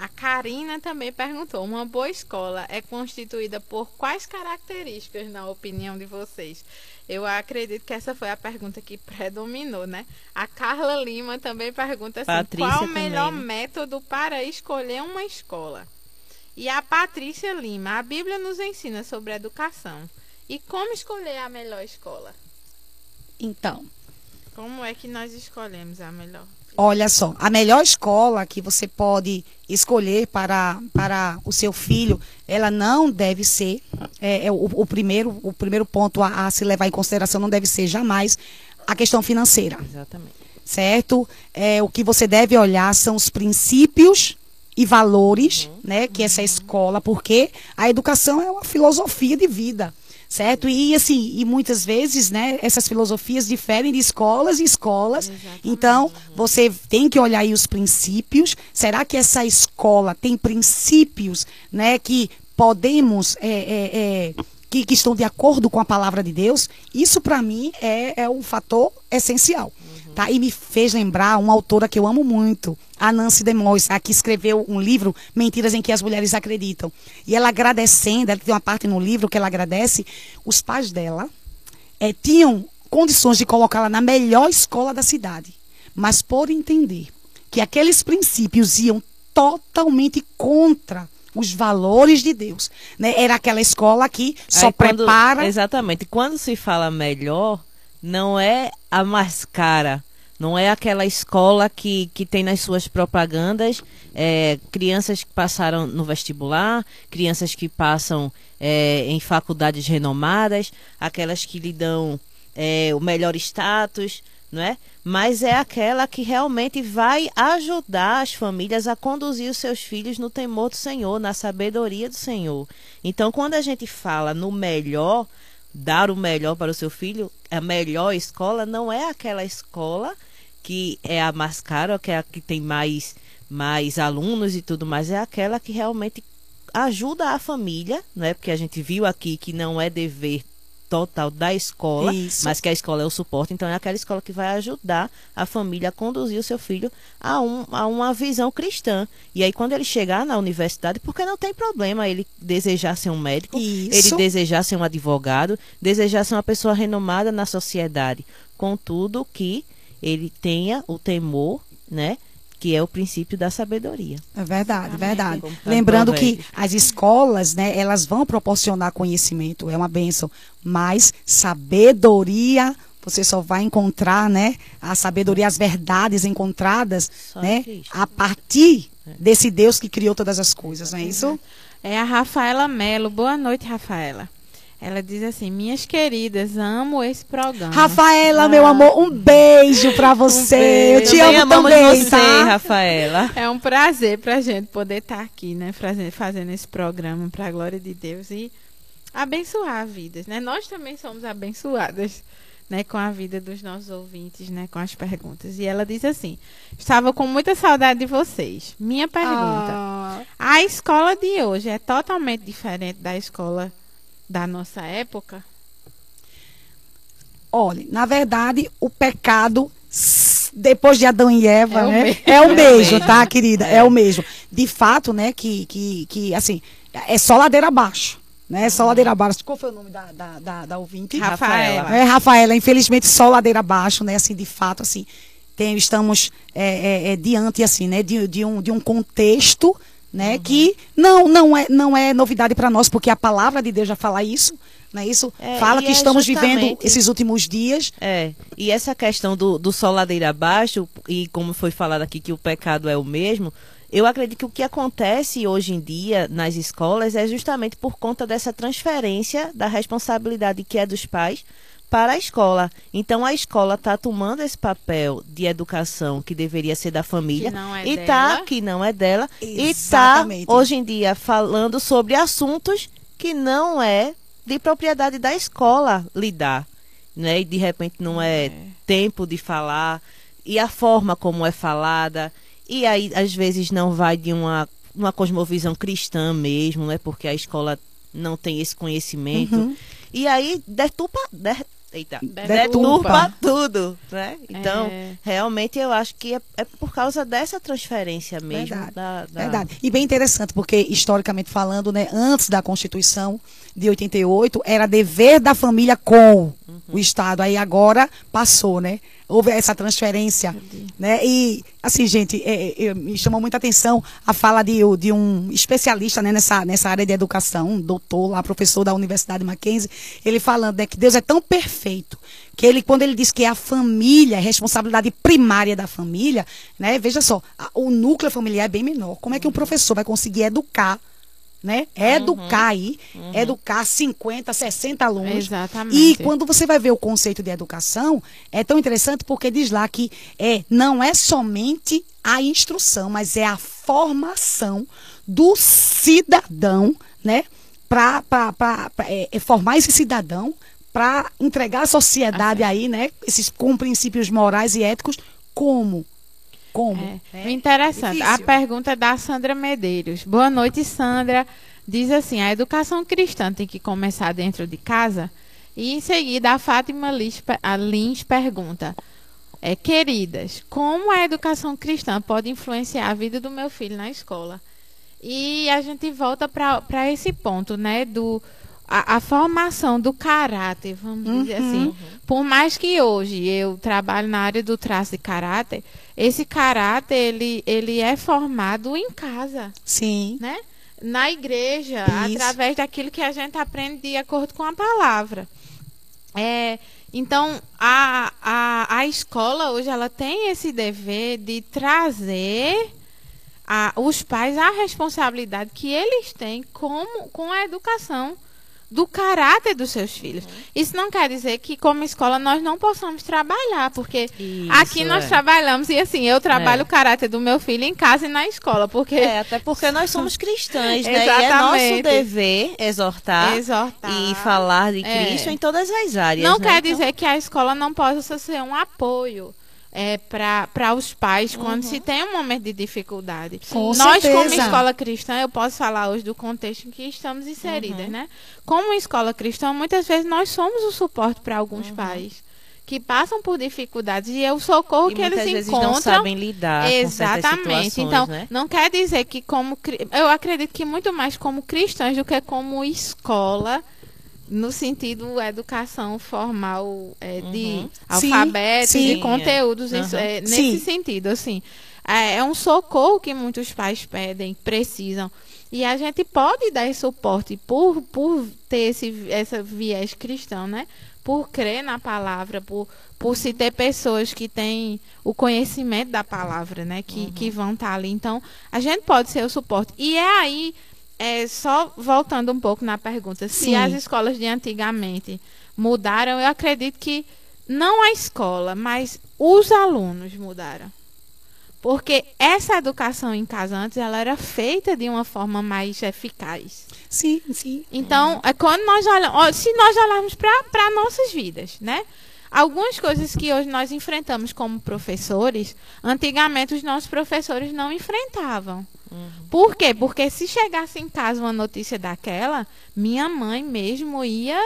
[SPEAKER 2] A Karina também perguntou: uma boa escola é constituída por quais características, na opinião de vocês? Eu acredito que essa foi a pergunta que predominou, né? A Carla Lima também pergunta assim:
[SPEAKER 1] Patrícia
[SPEAKER 2] qual o melhor
[SPEAKER 1] também,
[SPEAKER 2] método para escolher uma escola? E a Patrícia Lima, a Bíblia nos ensina sobre educação. E como escolher a melhor escola?
[SPEAKER 3] Então,
[SPEAKER 2] Como é que nós escolhemos a melhor?
[SPEAKER 3] Olha só, a melhor escola que você pode escolher para, para o seu filho, ela não deve ser, é, é o, o primeiro, o primeiro ponto a, a se levar em consideração não deve ser jamais a questão financeira.
[SPEAKER 1] Exatamente.
[SPEAKER 3] certo? É, o que você deve olhar são os princípios e valores, né, que essa escola, porque a educação é uma filosofia de vida, certo? E assim, e muitas vezes, né, essas filosofias diferem de escolas e escolas.
[SPEAKER 2] Exatamente.
[SPEAKER 3] Então, você tem que olhar aí os princípios. Será que essa escola tem princípios, né, que podemos é, é, é, que, que estão de acordo com a palavra de Deus? Isso para mim é, é um fator essencial. Tá? E me fez lembrar uma autora que eu amo muito, a Nancy DeMoss, a que escreveu um livro, Mentiras em que as Mulheres Acreditam. E ela agradecendo, ela tem uma parte no livro que ela agradece, os pais dela eh, tinham condições de colocá-la na melhor escola da cidade. Mas por entender que aqueles princípios iam totalmente contra os valores de Deus. Né? Era aquela escola que só
[SPEAKER 1] Aí, quando-
[SPEAKER 3] prepara.
[SPEAKER 1] Exatamente. Quando se fala melhor, não é a mais cara. Não é aquela escola que, que tem nas suas propagandas é, crianças que passaram no vestibular, crianças que passam é, em faculdades renomadas, aquelas que lhe dão é, o melhor status, não é? Mas é aquela que realmente vai ajudar as famílias a conduzir os seus filhos no temor do Senhor, na sabedoria do Senhor. Então, quando a gente fala no melhor, dar o melhor para o seu filho, a melhor escola não é aquela escola que é a mais cara, que é a que tem mais, mais alunos e tudo mais, é aquela que realmente ajuda a família, não é? Porque a gente viu aqui que não é dever total da escola,
[SPEAKER 3] Isso.
[SPEAKER 1] mas que a escola é o suporte, então é aquela escola que vai ajudar a família a conduzir o seu filho a, um, a uma visão cristã. E aí, quando ele chegar na universidade, porque não tem problema ele desejar ser um médico, ele
[SPEAKER 3] Isso.
[SPEAKER 1] desejar ser um advogado, desejar ser uma pessoa renomada na sociedade, contudo que ele tenha o temor, né, que é o princípio da sabedoria.
[SPEAKER 3] É verdade,
[SPEAKER 2] Amém.
[SPEAKER 3] verdade.
[SPEAKER 1] Tá
[SPEAKER 3] Lembrando que as escolas, né, elas vão proporcionar conhecimento, é uma bênção, mas sabedoria você só vai encontrar, né, a sabedoria, as verdades encontradas,
[SPEAKER 1] Só
[SPEAKER 3] né, a partir desse Deus que criou todas as coisas, não é isso?
[SPEAKER 2] É a Rafaela Melo. Boa noite, Rafaela. Ela diz assim: Minhas queridas, amo esse programa.
[SPEAKER 3] Rafaela,
[SPEAKER 2] Ah.
[SPEAKER 3] meu amor, um beijo pra você. Eu te
[SPEAKER 1] Também
[SPEAKER 3] amo também,
[SPEAKER 1] você,
[SPEAKER 3] tá?
[SPEAKER 1] Rafaela.
[SPEAKER 2] É um prazer pra gente poder estar aqui, né? Fazendo, esse programa pra glória de Deus e abençoar vidas, né? Nós também somos abençoadas, né? Com a vida dos nossos ouvintes, né? Com as perguntas. E ela diz assim: Estava com muita saudade de vocês. Minha pergunta.
[SPEAKER 3] Ah,
[SPEAKER 2] A escola de hoje é totalmente diferente da escola da nossa época?
[SPEAKER 3] olha, na verdade, o pecado depois de Adão e Eva,
[SPEAKER 2] É o
[SPEAKER 3] né?
[SPEAKER 2] mesmo.
[SPEAKER 3] É o
[SPEAKER 1] É o
[SPEAKER 3] mesmo, tá, querida? É.
[SPEAKER 1] É.
[SPEAKER 3] o mesmo. De fato, né, que, que, que assim, é só ladeira abaixo. Né? É só ladeira abaixo. Qual foi o nome da, da, da, da ouvinte?
[SPEAKER 2] Rafaela.
[SPEAKER 3] É, Rafaela, infelizmente, só ladeira abaixo, né? Assim, de fato, assim, tem, estamos é, é, é, diante, assim, né? De, de, um, de um contexto, né? Que não, não, é, não é novidade para nós, porque a palavra de Deus já fala isso, não é isso?
[SPEAKER 1] É,
[SPEAKER 3] fala
[SPEAKER 1] e
[SPEAKER 3] que
[SPEAKER 1] é
[SPEAKER 3] estamos vivendo esses últimos dias.
[SPEAKER 1] É, e essa questão do, do sol ladeira abaixo, e como foi falado aqui que o pecado é o mesmo, eu acredito que o que acontece hoje em dia nas escolas é justamente por conta dessa transferência da responsabilidade que é dos pais para a escola. Então a escola está tomando esse papel de educação que deveria ser da família
[SPEAKER 2] Que não é
[SPEAKER 1] e
[SPEAKER 2] dela.
[SPEAKER 1] tá que não é dela e
[SPEAKER 3] Exatamente.
[SPEAKER 1] está hoje em dia falando sobre assuntos que não é de propriedade da escola lidar, né? E de repente não é, tempo de falar e a forma como é falada e aí às vezes não vai de uma uma cosmovisão cristã mesmo, né? Porque a escola não tem esse conhecimento.
[SPEAKER 3] Uhum.
[SPEAKER 1] E aí deturpa, de, eita,
[SPEAKER 2] Deturpa.
[SPEAKER 1] tudo, né? Então,
[SPEAKER 2] É.
[SPEAKER 1] realmente eu acho que é, é por causa dessa transferência mesmo
[SPEAKER 3] Verdade.
[SPEAKER 1] da, da-
[SPEAKER 3] Verdade. E bem interessante, porque historicamente falando, né, antes da Constituição de 88, era dever da família com o Estado. Aí agora passou, né? Houve essa transferência, né? E assim, gente, é, é, me chamou muita atenção a fala de, de um especialista né, nessa, nessa área de educação, um doutor lá, professor da Universidade Mackenzie, ele falando né, que Deus é tão perfeito que ele, quando ele diz que a família, a responsabilidade primária da família, né? Veja só, a- o núcleo familiar é bem menor. Como é que um professor vai conseguir educar, né? Educar aí, educar 50, 60 alunos.
[SPEAKER 2] Exatamente.
[SPEAKER 3] E quando você vai ver o conceito de educação, é tão interessante porque diz lá que é, não é somente a instrução, mas é a formação do cidadão, né? Para é, é formar esse cidadão para entregar à sociedade aí, né? Esses com princípios morais e éticos, como? Como?
[SPEAKER 2] É. Interessante. A
[SPEAKER 3] Difícil.
[SPEAKER 2] pergunta é da Sandra Medeiros. Boa noite, Sandra. Diz assim: a educação cristã tem que começar dentro de casa? E em seguida, a Fátima Lins, a Lins pergunta: é, Queridas, como a educação cristã pode influenciar a vida do meu filho na escola? E a gente volta para esse ponto, né? Do, a, a formação do caráter, vamos dizer assim. Por mais que hoje eu trabalhe na área do traço de caráter, esse caráter ele, ele é formado em casa,
[SPEAKER 3] Sim.
[SPEAKER 2] né? Na igreja,
[SPEAKER 3] Isso.
[SPEAKER 2] através daquilo que a gente aprende de acordo com a palavra. É, então, a, a, a escola hoje ela tem esse dever de trazer a, os pais a responsabilidade que eles têm como, com a educação do caráter dos seus filhos. Isso não quer dizer que, como escola, nós não possamos trabalhar, porque
[SPEAKER 1] Isso,
[SPEAKER 2] aqui nós
[SPEAKER 1] é.
[SPEAKER 2] trabalhamos, e assim, eu trabalho
[SPEAKER 1] É.
[SPEAKER 2] o caráter do meu filho em casa e na escola, porque
[SPEAKER 1] É, até porque nós somos cristãs, né? E é nosso
[SPEAKER 2] Exatamente.
[SPEAKER 1] dever exortar,
[SPEAKER 2] exortar.
[SPEAKER 1] e falar de
[SPEAKER 2] É.
[SPEAKER 1] Cristo em todas as áreas.
[SPEAKER 2] Não
[SPEAKER 1] né?
[SPEAKER 2] quer
[SPEAKER 1] Então,
[SPEAKER 2] dizer que a escola não possa ser um apoio é, para os pais quando se tem um momento de dificuldade.
[SPEAKER 3] Com
[SPEAKER 2] Nós, como
[SPEAKER 3] certeza.
[SPEAKER 2] escola cristã, eu posso falar hoje do contexto em que estamos inseridas, né? Como escola cristã, muitas vezes nós somos o suporte para alguns pais que passam por dificuldades e é o socorro
[SPEAKER 1] e
[SPEAKER 2] que eles
[SPEAKER 1] vezes
[SPEAKER 2] encontram.
[SPEAKER 1] não sabem lidar com
[SPEAKER 2] Exatamente.
[SPEAKER 1] situações,
[SPEAKER 2] Então,
[SPEAKER 1] né?
[SPEAKER 2] não quer dizer que como eu acredito que muito mais como cristãs do que como escola no sentido educação formal é, de
[SPEAKER 1] Uhum.
[SPEAKER 2] alfabeto,
[SPEAKER 3] Sim,
[SPEAKER 2] de
[SPEAKER 3] sim.
[SPEAKER 2] conteúdos,
[SPEAKER 1] Uhum.
[SPEAKER 2] isso, é, nesse
[SPEAKER 3] Sim.
[SPEAKER 2] sentido, assim. É, é um socorro que muitos pais pedem, precisam. E a gente pode dar esse suporte por, por ter esse essa viés cristão, né? Por crer na palavra, por, por se ter pessoas que têm o conhecimento da palavra, né? Que, que vão estar ali. Então, a gente pode ser o suporte. E é aí, é, só voltando um pouco na pergunta, se
[SPEAKER 3] Sim.
[SPEAKER 2] as escolas de antigamente mudaram, eu acredito que não a escola, mas os alunos mudaram. Porque essa educação em casa antes, ela era feita de uma forma mais eficaz.
[SPEAKER 3] Sim, sim.
[SPEAKER 2] Então, é quando nós olhamos, se nós olharmos para nossas vidas, né? Algumas coisas que hoje nós enfrentamos como professores, antigamente os nossos professores não enfrentavam. Por quê? Porque se chegasse em casa uma notícia daquela, minha mãe mesmo ia,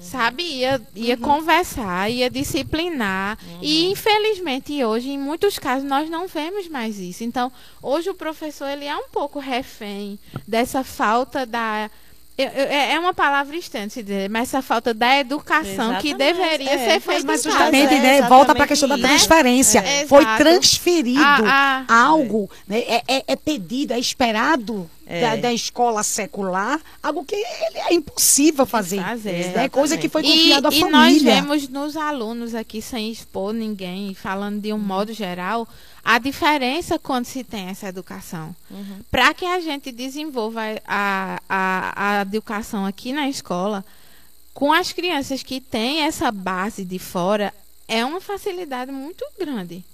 [SPEAKER 2] sabe, ia, ia conversar, ia disciplinar. E infelizmente hoje, em muitos casos, nós não vemos mais isso. Então, hoje o professor ele é um pouco refém dessa falta da é é uma palavra estranha de se dizer, mas essa falta da educação que
[SPEAKER 1] Exatamente,
[SPEAKER 2] deveria
[SPEAKER 1] é,
[SPEAKER 2] ser feita
[SPEAKER 3] Mas justamente, né, volta para a questão da
[SPEAKER 1] isso.
[SPEAKER 3] transferência.
[SPEAKER 2] É.
[SPEAKER 3] Foi transferido
[SPEAKER 2] Ah, ah.
[SPEAKER 3] algo, né, é, é- é pedido, é esperado
[SPEAKER 1] É.
[SPEAKER 3] da, da escola secular, algo que ele- é impossível fazer.
[SPEAKER 2] fazer,
[SPEAKER 3] né, coisa que foi confiada à
[SPEAKER 2] e nós
[SPEAKER 3] família.
[SPEAKER 2] vemos nos alunos aqui, sem expor ninguém, falando de um modo geral, a diferença quando se tem essa educação. Para que a gente desenvolva a, a, a educação aqui na escola, com as crianças que têm essa base de fora, é uma facilidade muito grande.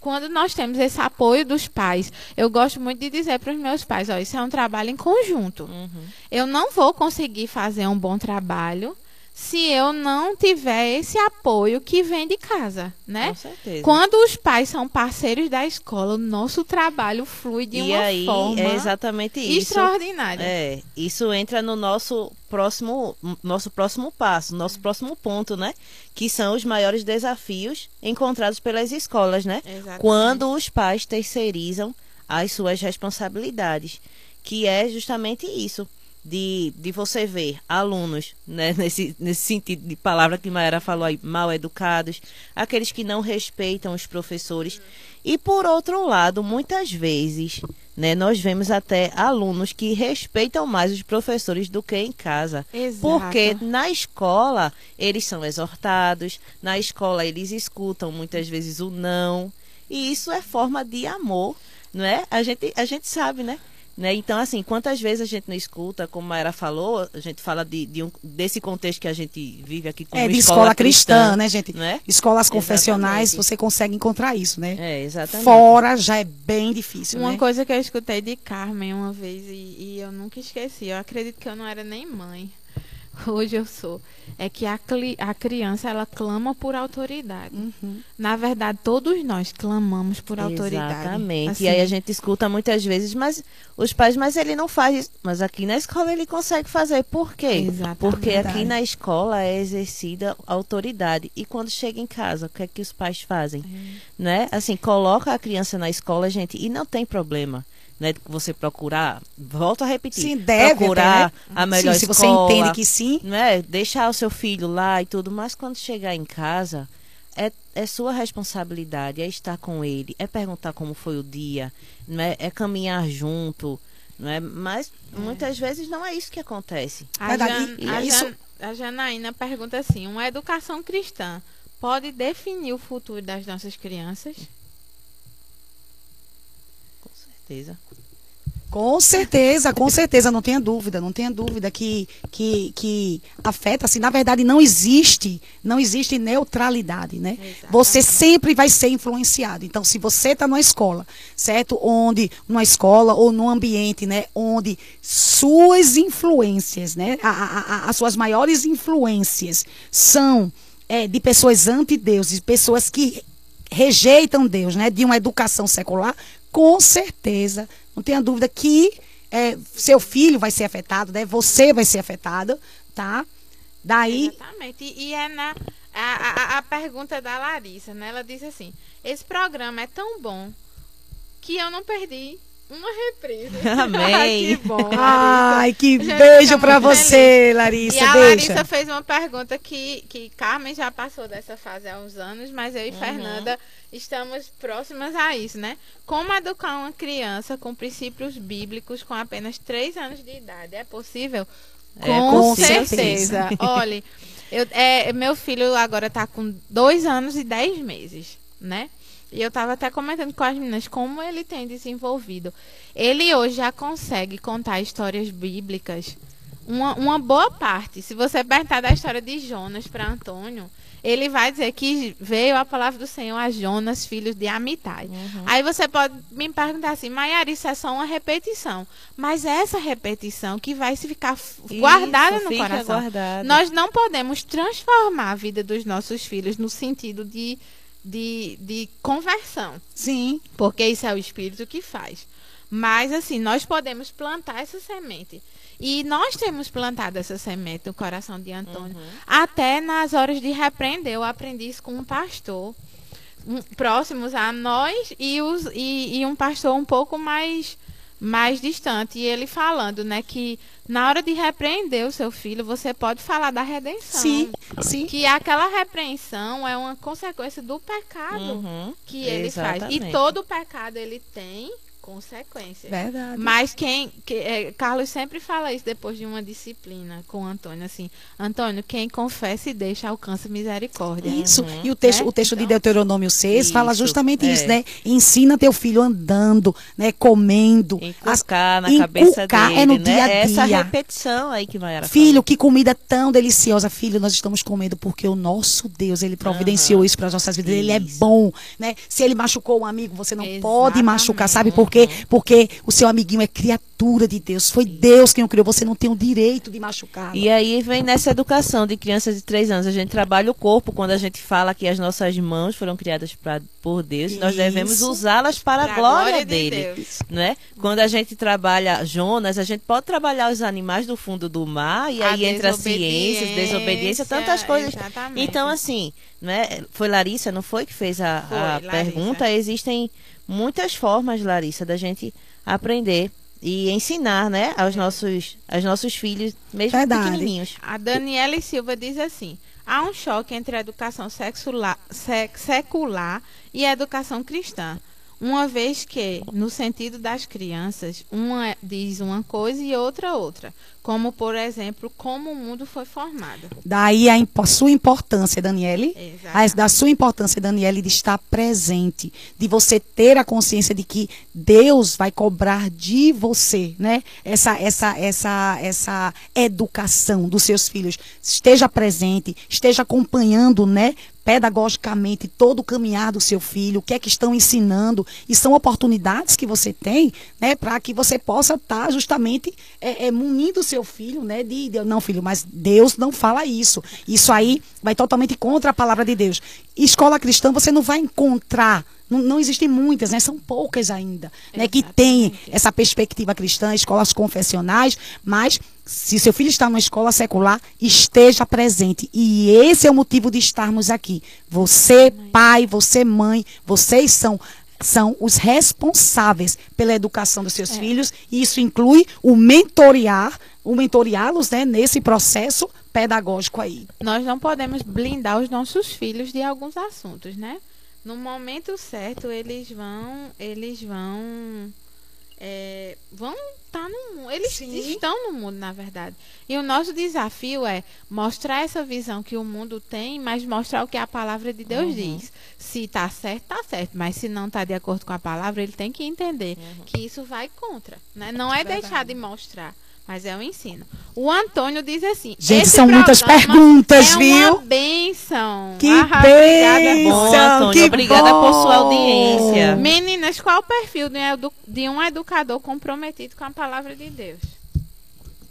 [SPEAKER 2] Quando nós temos esse apoio dos pais, eu gosto muito de dizer para os meus pais, ó, isso é um trabalho em conjunto.
[SPEAKER 1] Uhum.
[SPEAKER 2] Eu não vou conseguir fazer um bom trabalho se eu não tiver esse apoio que vem de casa, né?
[SPEAKER 1] Com certeza.
[SPEAKER 2] Quando os pais são parceiros da escola, o nosso trabalho flui de
[SPEAKER 1] e
[SPEAKER 2] uma
[SPEAKER 1] aí
[SPEAKER 2] forma
[SPEAKER 1] é exatamente isso.
[SPEAKER 2] extraordinária.
[SPEAKER 1] É, isso entra no nosso próximo, nosso próximo passo, nosso próximo ponto, né? Que são os maiores desafios encontrados pelas escolas, né?
[SPEAKER 2] Exatamente.
[SPEAKER 1] Quando os pais terceirizam as suas responsabilidades, que é justamente isso. De, de você ver alunos, né, nesse, nesse sentido de palavra que Maera falou aí, mal educados, aqueles que não respeitam os professores. E por outro lado, muitas vezes, né, nós vemos até alunos que respeitam mais os professores do que em casa.
[SPEAKER 2] Exato.
[SPEAKER 1] Porque na escola eles são exortados, na escola eles escutam muitas vezes o não. E isso é forma de amor, não é? A gente, a gente sabe, né? Né? Então, assim, quantas vezes a gente não escuta, como a Era falou, a gente fala de, de um, desse contexto que a gente vive aqui como
[SPEAKER 3] É, de
[SPEAKER 1] escola,
[SPEAKER 3] escola cristã, né, gente?
[SPEAKER 1] Né?
[SPEAKER 3] Escolas confessionais,
[SPEAKER 1] Exatamente.
[SPEAKER 3] você consegue encontrar isso, né?
[SPEAKER 1] É, exatamente.
[SPEAKER 3] Fora já é bem difícil,
[SPEAKER 2] Uma
[SPEAKER 3] né?
[SPEAKER 2] coisa que eu escutei de Carmen uma vez e, e eu nunca esqueci, eu acredito que eu não era nem mãe, hoje eu sou, é que a, a criança ela clama por autoridade.
[SPEAKER 3] Uhum.
[SPEAKER 2] Na verdade, todos nós clamamos por autoridade.
[SPEAKER 1] Exatamente.
[SPEAKER 2] Assim,
[SPEAKER 1] E aí a gente escuta muitas vezes, mas os pais, mas ele não faz isso. Mas aqui na escola ele consegue fazer. Por quê?
[SPEAKER 2] Exatamente.
[SPEAKER 1] Porque aqui na escola é exercida autoridade. E quando chega em casa, o que é que os pais fazem? Né? Assim, coloca a criança na escola, gente, e não tem problema. Né, de você procurar, volto a repetir,
[SPEAKER 3] Sim, deve
[SPEAKER 1] procurar
[SPEAKER 3] até, né?
[SPEAKER 1] a melhor
[SPEAKER 3] Sim, se você
[SPEAKER 1] escola,
[SPEAKER 3] entende que sim,
[SPEAKER 1] né, deixar o seu filho lá e tudo, mas quando chegar em casa, é, é sua responsabilidade, é estar com ele, é perguntar como foi o dia, né, é caminhar junto, né, mas muitas vezes não é isso que acontece.
[SPEAKER 2] A. Jan, a,
[SPEAKER 3] isso-
[SPEAKER 2] Jan- a Janaína pergunta assim: uma educação cristã pode definir o futuro das nossas crianças?
[SPEAKER 1] Com certeza.
[SPEAKER 3] Com certeza, com certeza, não tenha dúvida, não tenha dúvida que, que, que afeta, assim, na verdade não existe, não existe neutralidade, né?
[SPEAKER 2] Exatamente.
[SPEAKER 3] Você sempre vai ser influenciado. Então, se você está numa escola, certo? Onde, numa escola ou num ambiente, né? Onde suas influências, né? A- a- a- as suas maiores influências são é, de pessoas anti-Deus, de pessoas que rejeitam Deus, né? De uma educação secular, com certeza, não tenha dúvida que é, seu filho vai ser afetado, né? Você vai ser afetado, tá? Daí,
[SPEAKER 2] Exatamente. E, é na. A, a, a pergunta da Larissa, né? Ela disse assim: esse programa é tão bom que eu não perdi uma reprise.
[SPEAKER 1] Amém.
[SPEAKER 2] que bom. Larissa.
[SPEAKER 3] ai, que
[SPEAKER 2] Gente,
[SPEAKER 3] beijo
[SPEAKER 2] muito
[SPEAKER 3] você, Larissa,
[SPEAKER 2] E a
[SPEAKER 3] deixa.
[SPEAKER 2] Larissa fez uma pergunta que, que Carmen já passou dessa fase há uns anos, mas eu e
[SPEAKER 1] Uhum.
[SPEAKER 2] Fernanda estamos próximas a isso, né? Como educar uma criança com princípios bíblicos com apenas 3 anos de idade? É possível?
[SPEAKER 1] É
[SPEAKER 2] com
[SPEAKER 3] possível.
[SPEAKER 2] certeza. Olha, eu, é, meu filho agora está com 2 anos e 10 meses, né? E eu estava até comentando com as meninas como ele tem desenvolvido. Ele hoje já consegue contar histórias bíblicas uma, uma boa parte. Se você perguntar da história de Jonas para Antônio, ele vai dizer que veio a palavra do Senhor a Jonas, filho de Amitai.
[SPEAKER 1] Uhum.
[SPEAKER 2] Aí você pode me perguntar assim, Maiara, isso é só uma repetição. Mas é essa repetição que vai se ficar f- guardada
[SPEAKER 1] Isso,
[SPEAKER 2] no coração.
[SPEAKER 1] guardado.
[SPEAKER 2] Nós não podemos transformar a vida dos nossos filhos no sentido de, de, de conversão.
[SPEAKER 3] Sim,
[SPEAKER 2] Porque isso é o Espírito que faz. Mas, assim, nós podemos plantar essa semente. E nós temos plantado essa semente no coração de Antônio. Até nas horas de repreender, eu aprendi isso com um pastor. um- próximos a nós e, os, e, e um pastor um pouco mais, mais distante. E ele falando, né, que na hora de repreender o seu filho, você pode falar da redenção.
[SPEAKER 3] sim, sim.
[SPEAKER 2] Que aquela repreensão é uma consequência do pecado
[SPEAKER 1] Uhum.
[SPEAKER 2] que ele faz.
[SPEAKER 1] Exatamente.
[SPEAKER 2] E todo pecado ele tem consequências.
[SPEAKER 3] Verdade.
[SPEAKER 2] Mas quem. que- é, Carlos sempre fala isso depois de uma disciplina com o Antônio, assim. Antônio, quem confessa e deixa alcança misericórdia.
[SPEAKER 3] Isso.
[SPEAKER 1] Uhum.
[SPEAKER 3] E o texto,
[SPEAKER 2] Né?
[SPEAKER 3] o texto de
[SPEAKER 2] Então-
[SPEAKER 3] Deuteronômio 6 fala
[SPEAKER 1] Isso,
[SPEAKER 3] justamente
[SPEAKER 1] é.
[SPEAKER 3] isso, né? Ensina teu filho andando, né? Comendo. As-
[SPEAKER 1] Inculcar na cabeça dele,
[SPEAKER 3] é no
[SPEAKER 1] né?
[SPEAKER 3] dia a
[SPEAKER 1] Essa
[SPEAKER 3] dia.
[SPEAKER 1] repetição aí que Mayara
[SPEAKER 3] Filho, que comida tão deliciosa. Filho, nós estamos comendo porque o nosso Deus, ele providenciou
[SPEAKER 1] Aham.
[SPEAKER 3] isso para as nossas vidas. Ele é
[SPEAKER 1] Isso.
[SPEAKER 3] bom, né? Se ele machucou um amigo, você não pode
[SPEAKER 2] Exatamente.
[SPEAKER 3] machucar, sabe por quê? Porque o seu amiguinho é criatura de Deus. Foi Deus quem o criou. Você não tem o direito de machucar.
[SPEAKER 1] E aí vem nessa educação de crianças de três anos. A gente trabalha o corpo quando a gente fala que as nossas mãos foram criadas pra, por Deus. Nós devemos
[SPEAKER 3] Isso.
[SPEAKER 1] usá-las para
[SPEAKER 2] Pra
[SPEAKER 1] a glória,
[SPEAKER 2] glória de
[SPEAKER 1] dele.
[SPEAKER 2] Deus.
[SPEAKER 1] Né? Quando a gente trabalha Jonas, a gente pode trabalhar os animais do fundo do mar e
[SPEAKER 2] A
[SPEAKER 1] aí entra a ciência,
[SPEAKER 2] desobediência,
[SPEAKER 1] tantas coisas.
[SPEAKER 2] exatamente.
[SPEAKER 1] Então, assim, né? Foi Larissa, não foi que fez a,
[SPEAKER 2] Foi,
[SPEAKER 1] a pergunta? Existem muitas formas, Larissa, da gente aprender e ensinar, né, aos nossos, aos nossos filhos, mesmo
[SPEAKER 3] Verdade.
[SPEAKER 1] pequenininhos.
[SPEAKER 2] A Daniela Silva diz assim: há um choque entre a educação sexula- sec- secular e a educação cristã. Uma vez que, no sentido das crianças, uma diz uma coisa e outra outra. Como, por exemplo, como o mundo foi formado.
[SPEAKER 3] Daí a impo- sua importância, Daniele.
[SPEAKER 2] Exato.
[SPEAKER 3] a- da sua importância, Daniele, de estar presente, de você ter a consciência de que Deus vai cobrar de você, né? Essa, essa, essa, essa educação dos seus filhos. Esteja presente, esteja acompanhando, né? Pedagogicamente todo o caminhar do seu filho, o que é que estão ensinando, e são oportunidades que você tem, né, para que você possa estar justamente é, é, munindo o seu filho, né, de, de- não filho, mas Deus não fala isso. Isso aí vai totalmente contra a palavra de Deus. Escola cristã você não vai encontrar não, não existem muitas, né? São poucas ainda, né? Que têm essa perspectiva cristã, escolas confessionais, mas se seu filho está numa escola secular, esteja presente. E esse é o motivo de estarmos aqui. Você, pai, você, mãe, vocês são são os responsáveis pela educação dos seus filhos, e isso inclui o mentorear, o mentoreá-los, né, nesse processo pedagógico aí.
[SPEAKER 2] Nós não podemos blindar os nossos filhos de alguns assuntos, né? No momento certo, eles vão, eles vão, é, vão estar no mundo. Eles
[SPEAKER 3] Sim.
[SPEAKER 2] estão no mundo, na verdade. E o nosso desafio é mostrar essa visão que o mundo tem, mas mostrar o que a palavra de Deus diz. Se tá certo, tá certo. Mas se não tá de acordo com a palavra, ele tem que entender que isso vai contra, né? Não é deixar de mostrar. Mas é o ensino. O Antônio diz assim.
[SPEAKER 3] Gente,
[SPEAKER 2] "Esse
[SPEAKER 3] são muitas perguntas,
[SPEAKER 2] é
[SPEAKER 3] viu?
[SPEAKER 2] Uma benção.
[SPEAKER 3] Que
[SPEAKER 2] Ah, obrigada.
[SPEAKER 3] bênção!
[SPEAKER 1] Bom, Antônio,
[SPEAKER 3] que
[SPEAKER 1] obrigada por sua
[SPEAKER 3] bom!
[SPEAKER 1] audiência.
[SPEAKER 2] Meninas, qual o perfil de um um educador comprometido com a palavra de Deus?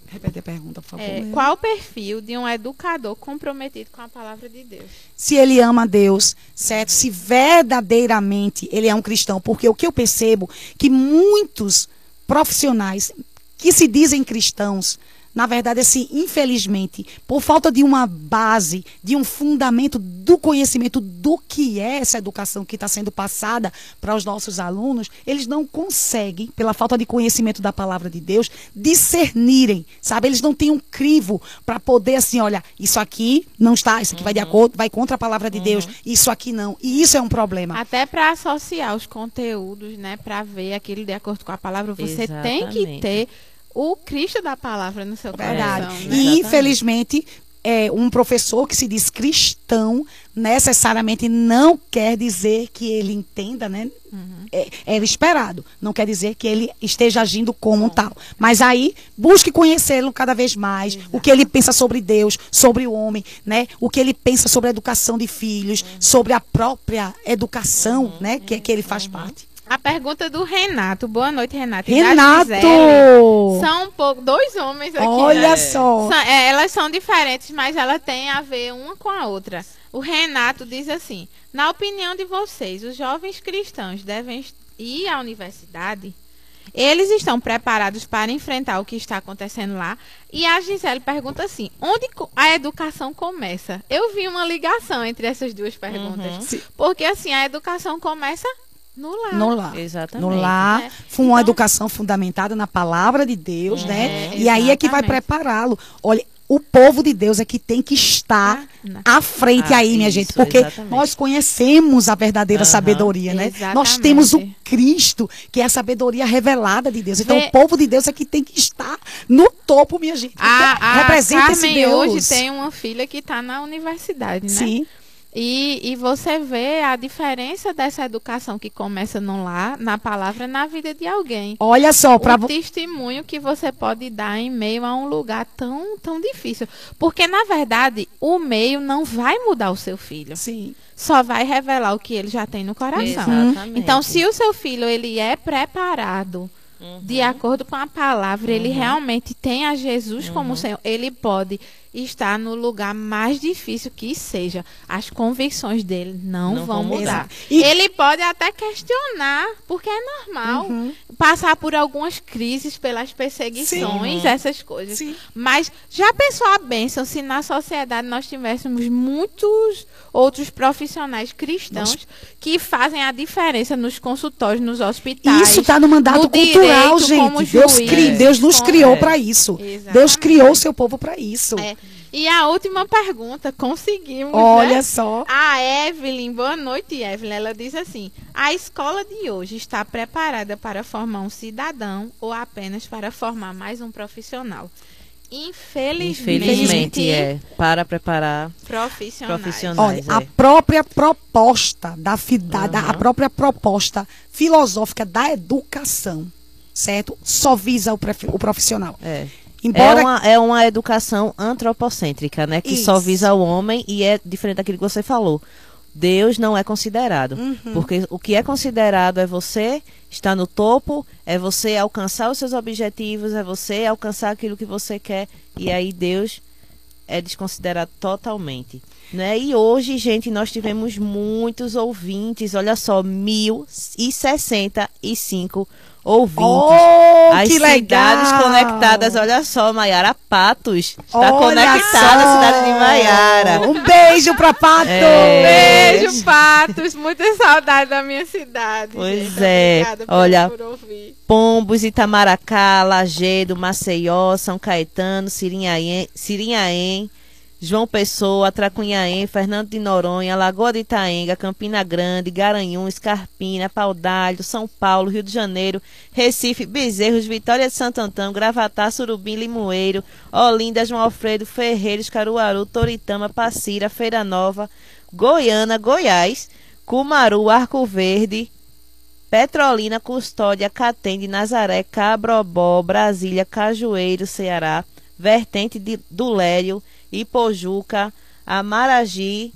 [SPEAKER 3] Repete a pergunta, por favor.
[SPEAKER 2] É, qual o perfil de um educador comprometido com a palavra de Deus?
[SPEAKER 3] se ele ama Deus, certo? Se verdadeiramente ele é um cristão, porque o que eu percebo que muitos profissionais que se dizem cristãos, na verdade, assim, infelizmente, por falta de uma base, de um fundamento do conhecimento do que é essa educação que está sendo passada para os nossos alunos, eles não conseguem, pela falta de conhecimento da palavra de Deus, discernirem, sabe? Eles não têm um crivo para poder, assim, olha, isso aqui não está, isso aqui vai de acordo, vai contra a palavra de Deus, isso aqui não. E isso é um problema.
[SPEAKER 2] Até para associar os conteúdos, né, para ver aquilo de acordo com a palavra, você tem que
[SPEAKER 1] Exatamente.
[SPEAKER 2] ter o Cristo da palavra no seu
[SPEAKER 3] Verdade.
[SPEAKER 2] coração,
[SPEAKER 3] E
[SPEAKER 2] né?
[SPEAKER 1] Exatamente.
[SPEAKER 3] infelizmente, é, um professor que se diz cristão necessariamente não quer dizer que ele entenda, né? É, é esperado. Não quer dizer que ele esteja agindo como tal. Mas aí, busque conhecê-lo cada vez mais. O que ele pensa sobre Deus, sobre o homem, né? O que ele pensa sobre a educação de filhos, sobre a própria educação, né? Que, que ele faz parte.
[SPEAKER 2] A pergunta do Renato. Boa noite, Renato.
[SPEAKER 3] Renato!
[SPEAKER 2] Gisele. São um pouco, dois homens aqui.
[SPEAKER 3] Olha
[SPEAKER 2] né?
[SPEAKER 3] só.
[SPEAKER 2] São- é, elas são diferentes, mas ela tem a ver uma com a outra. O Renato diz assim: na opinião de vocês, os jovens cristãos devem ir à universidade? Eles estão preparados para enfrentar o que está acontecendo lá? E a Gisele pergunta assim: onde a educação começa? Eu vi uma ligação entre essas duas perguntas.
[SPEAKER 3] Sim.
[SPEAKER 2] Porque assim, a educação começa no lar.
[SPEAKER 3] No lar.
[SPEAKER 1] Exatamente.
[SPEAKER 3] No lar,
[SPEAKER 2] É.
[SPEAKER 3] foi uma
[SPEAKER 2] Então-
[SPEAKER 3] educação fundamentada na palavra de Deus, né?
[SPEAKER 2] É,
[SPEAKER 3] E aí é que vai
[SPEAKER 2] exatamente.
[SPEAKER 3] prepará-lo. Olha, o povo de Deus é que tem que estar
[SPEAKER 2] Na-
[SPEAKER 3] à frente
[SPEAKER 1] Ah,
[SPEAKER 3] aí, minha
[SPEAKER 1] isso,
[SPEAKER 3] gente, porque
[SPEAKER 1] exatamente.
[SPEAKER 3] nós conhecemos a verdadeira
[SPEAKER 1] Aham.
[SPEAKER 3] sabedoria, né?
[SPEAKER 2] Exatamente.
[SPEAKER 3] Nós temos o Cristo, que é a sabedoria revelada de Deus. Então,
[SPEAKER 2] Vê-
[SPEAKER 3] o povo de Deus é que tem que estar no topo, minha gente. porque
[SPEAKER 2] A, a
[SPEAKER 3] representa esse
[SPEAKER 2] Carmen
[SPEAKER 3] Deus.
[SPEAKER 2] hoje tem uma filha que está na universidade, né?
[SPEAKER 3] Sim.
[SPEAKER 2] E, e você vê a diferença dessa educação que começa no lar, na palavra, na vida de alguém.
[SPEAKER 3] Olha só, para
[SPEAKER 2] o testemunho que você pode dar em meio a um lugar tão, tão difícil. Porque, na verdade, o meio não vai mudar o seu filho.
[SPEAKER 3] Sim.
[SPEAKER 2] Só vai revelar o que ele já tem no coração.
[SPEAKER 1] Exatamente.
[SPEAKER 2] Então, se o seu filho ele é preparado Uhum. de acordo com a palavra, uhum. ele realmente tem a Jesus uhum. como Senhor. Ele pode estar no lugar mais difícil que seja. As convicções dele não, não vão mudar. E... Ele pode até questionar, porque é normal uhum. passar por algumas crises, pelas perseguições, Sim. essas coisas. Sim. Mas já pensou a bênção se na sociedade nós tivéssemos muitos outros profissionais cristãos Nossa. que fazem a diferença nos consultórios, nos hospitais.
[SPEAKER 3] Isso está no mandato no cultural, gente. Deus, juiz, cri, Deus nos criou é. para isso. Exatamente. Deus criou o seu povo para isso.
[SPEAKER 2] É. E a última pergunta, conseguimos.
[SPEAKER 3] Olha
[SPEAKER 2] né?
[SPEAKER 3] só.
[SPEAKER 2] A Evelyn, boa noite, Evelyn. Ela diz assim: a escola de hoje está preparada para formar um cidadão ou apenas para formar mais um profissional? Infelizmente,
[SPEAKER 1] Infelizmente é para preparar
[SPEAKER 2] profissionais.
[SPEAKER 1] profissionais
[SPEAKER 3] Olha,
[SPEAKER 1] é.
[SPEAKER 3] a própria proposta da, uhum. a própria proposta filosófica da educação, certo? Só visa o, o profissional.
[SPEAKER 1] É. Embora... É, uma, é uma educação antropocêntrica, né? Que Isso. só visa o homem e é diferente daquilo que você falou. Deus não é considerado. Uhum. Porque o que é considerado é você estar no topo, é você alcançar os seus objetivos, é você alcançar aquilo que você quer. E aí Deus é desconsiderado totalmente. Né? E hoje, gente, nós tivemos muitos ouvintes, olha só, 1065 ouvintes.
[SPEAKER 3] Oh,
[SPEAKER 1] As
[SPEAKER 3] que
[SPEAKER 1] cidades
[SPEAKER 3] legal.
[SPEAKER 1] conectadas, olha só, Maiara Patos está conectada à cidade de Maiara.
[SPEAKER 3] Um beijo para Patos.
[SPEAKER 2] É. Beijo, Patos. Muita saudade da minha cidade.
[SPEAKER 1] Pois
[SPEAKER 2] gente.
[SPEAKER 1] é.
[SPEAKER 2] Obrigada
[SPEAKER 1] olha, Pombos, Itamaracá, Lagedo, Maceió, São Caetano, Sirinhaém, Sirinhaém João Pessoa, Tracunhaém, Fernando de Noronha, Lagoa de Itaenga, Campina Grande, Garanhuns, Carpina, Paudalho, São Paulo, Rio de Janeiro, Recife, Bezerros, Vitória de Santo Antão, Gravatá, Surubim, Limoeiro, Olinda, João Alfredo, Ferreiros, Caruaru, Toritama, Passira, Feira Nova, Goiânia, Goiás, Cumaru, Arco Verde, Petrolina, Custódia, Catende, Nazaré, Cabrobó, Brasília, Cajueiro, Ceará, Vertente de, do Lério, Ipojuca, Amaragi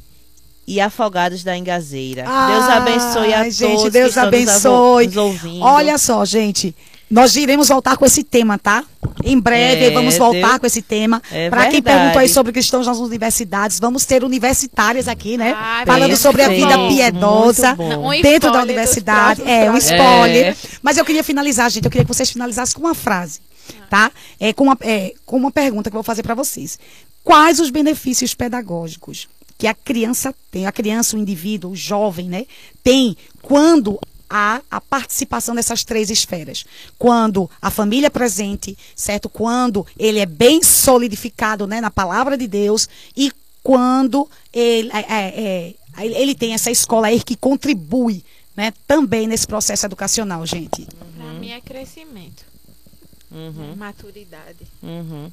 [SPEAKER 1] e Afogados da Engazeira.
[SPEAKER 3] Ah,
[SPEAKER 1] Deus abençoe a
[SPEAKER 3] gente,
[SPEAKER 1] todos
[SPEAKER 3] Deus
[SPEAKER 1] que
[SPEAKER 3] abençoe.
[SPEAKER 1] Nos ouvindo.
[SPEAKER 3] Olha só, gente. Nós iremos voltar com esse tema, tá? Em breve é, vamos voltar Deus, com esse tema.
[SPEAKER 1] É
[SPEAKER 3] Para quem perguntou aí sobre cristãos nas universidades, vamos ter universitárias aqui, né?
[SPEAKER 2] Ah,
[SPEAKER 3] Falando sobre a vida piedosa
[SPEAKER 2] um
[SPEAKER 3] dentro da universidade. É, um spoiler. É. Mas eu queria finalizar, gente. Eu queria que vocês finalizassem com uma frase, tá? É, com, uma, é, com uma pergunta que eu vou fazer para vocês. Quais os benefícios pedagógicos que a criança tem, a criança, o indivíduo, o jovem, né, tem quando há a participação dessas três esferas. Quando a família é presente, certo? Quando ele é bem solidificado né, na palavra de Deus e quando ele, é, é, é ele tem essa escola aí que contribui né, também nesse processo educacional, gente.
[SPEAKER 2] Para mim é crescimento.
[SPEAKER 1] Uhum.
[SPEAKER 2] Maturidade.
[SPEAKER 1] Uhum.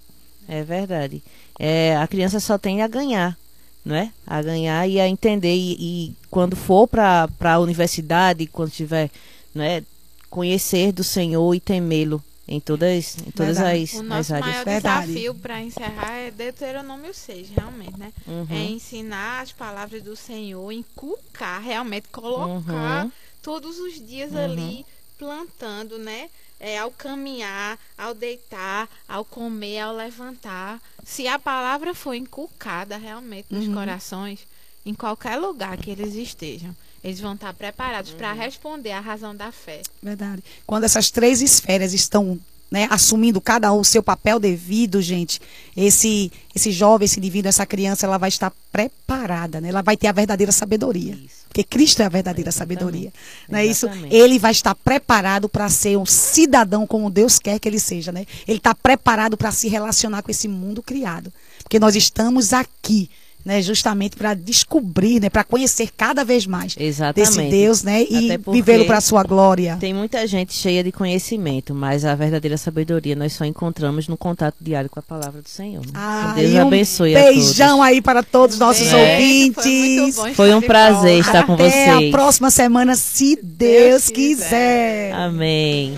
[SPEAKER 1] É verdade. É, a criança só tem a ganhar, né? A ganhar e a entender. E, e quando for para a universidade, quando tiver, né? Conhecer do Senhor e temê-lo em todas, em todas as,
[SPEAKER 2] o nosso
[SPEAKER 1] as áreas.
[SPEAKER 2] maior
[SPEAKER 3] Verdade.
[SPEAKER 2] desafio para encerrar é Deuteronômio 6, realmente, né?
[SPEAKER 1] Uhum.
[SPEAKER 2] É ensinar as palavras do Senhor, inculcar, realmente, colocar
[SPEAKER 1] Uhum.
[SPEAKER 2] todos os dias
[SPEAKER 1] Uhum.
[SPEAKER 2] ali plantando, né? É, ao caminhar, ao deitar, ao comer, ao levantar. Se a palavra for inculcada realmente nos
[SPEAKER 3] Uhum.
[SPEAKER 2] corações, em qualquer lugar que eles estejam, eles vão estar preparados para responder à razão da fé.
[SPEAKER 3] Verdade. Quando essas três esferas estão né, assumindo cada um o seu papel devido, gente, esse esse jovem, esse indivíduo, essa criança, ela vai estar preparada, né? Ela vai ter a verdadeira sabedoria.
[SPEAKER 1] Isso.
[SPEAKER 3] Porque Cristo é a verdadeira
[SPEAKER 1] Exatamente.
[SPEAKER 3] sabedoria. Não é isso? Ele vai estar preparado para ser um cidadão como Deus quer que ele seja, né? Ele está preparado para se relacionar com esse mundo criado. Porque nós estamos aqui né, justamente para descobrir, né, para conhecer cada vez mais
[SPEAKER 1] Exatamente.
[SPEAKER 3] desse Deus, né, e
[SPEAKER 1] Até
[SPEAKER 3] vivê-lo para a sua glória.
[SPEAKER 1] Tem muita gente cheia de conhecimento, mas a verdadeira sabedoria nós só encontramos no contato diário com a palavra do Senhor.
[SPEAKER 3] Ah,
[SPEAKER 1] que Deus
[SPEAKER 3] um
[SPEAKER 1] abençoe a
[SPEAKER 3] beijão
[SPEAKER 1] todos.
[SPEAKER 3] aí para todos os nossos
[SPEAKER 2] Beijo,
[SPEAKER 3] ouvintes.
[SPEAKER 2] Foi, bom
[SPEAKER 1] Foi um prazer
[SPEAKER 2] volta.
[SPEAKER 1] estar com
[SPEAKER 3] Até
[SPEAKER 1] vocês.
[SPEAKER 3] a próxima semana, se Deus,
[SPEAKER 2] Deus
[SPEAKER 3] quiser.
[SPEAKER 2] quiser.
[SPEAKER 1] Amém.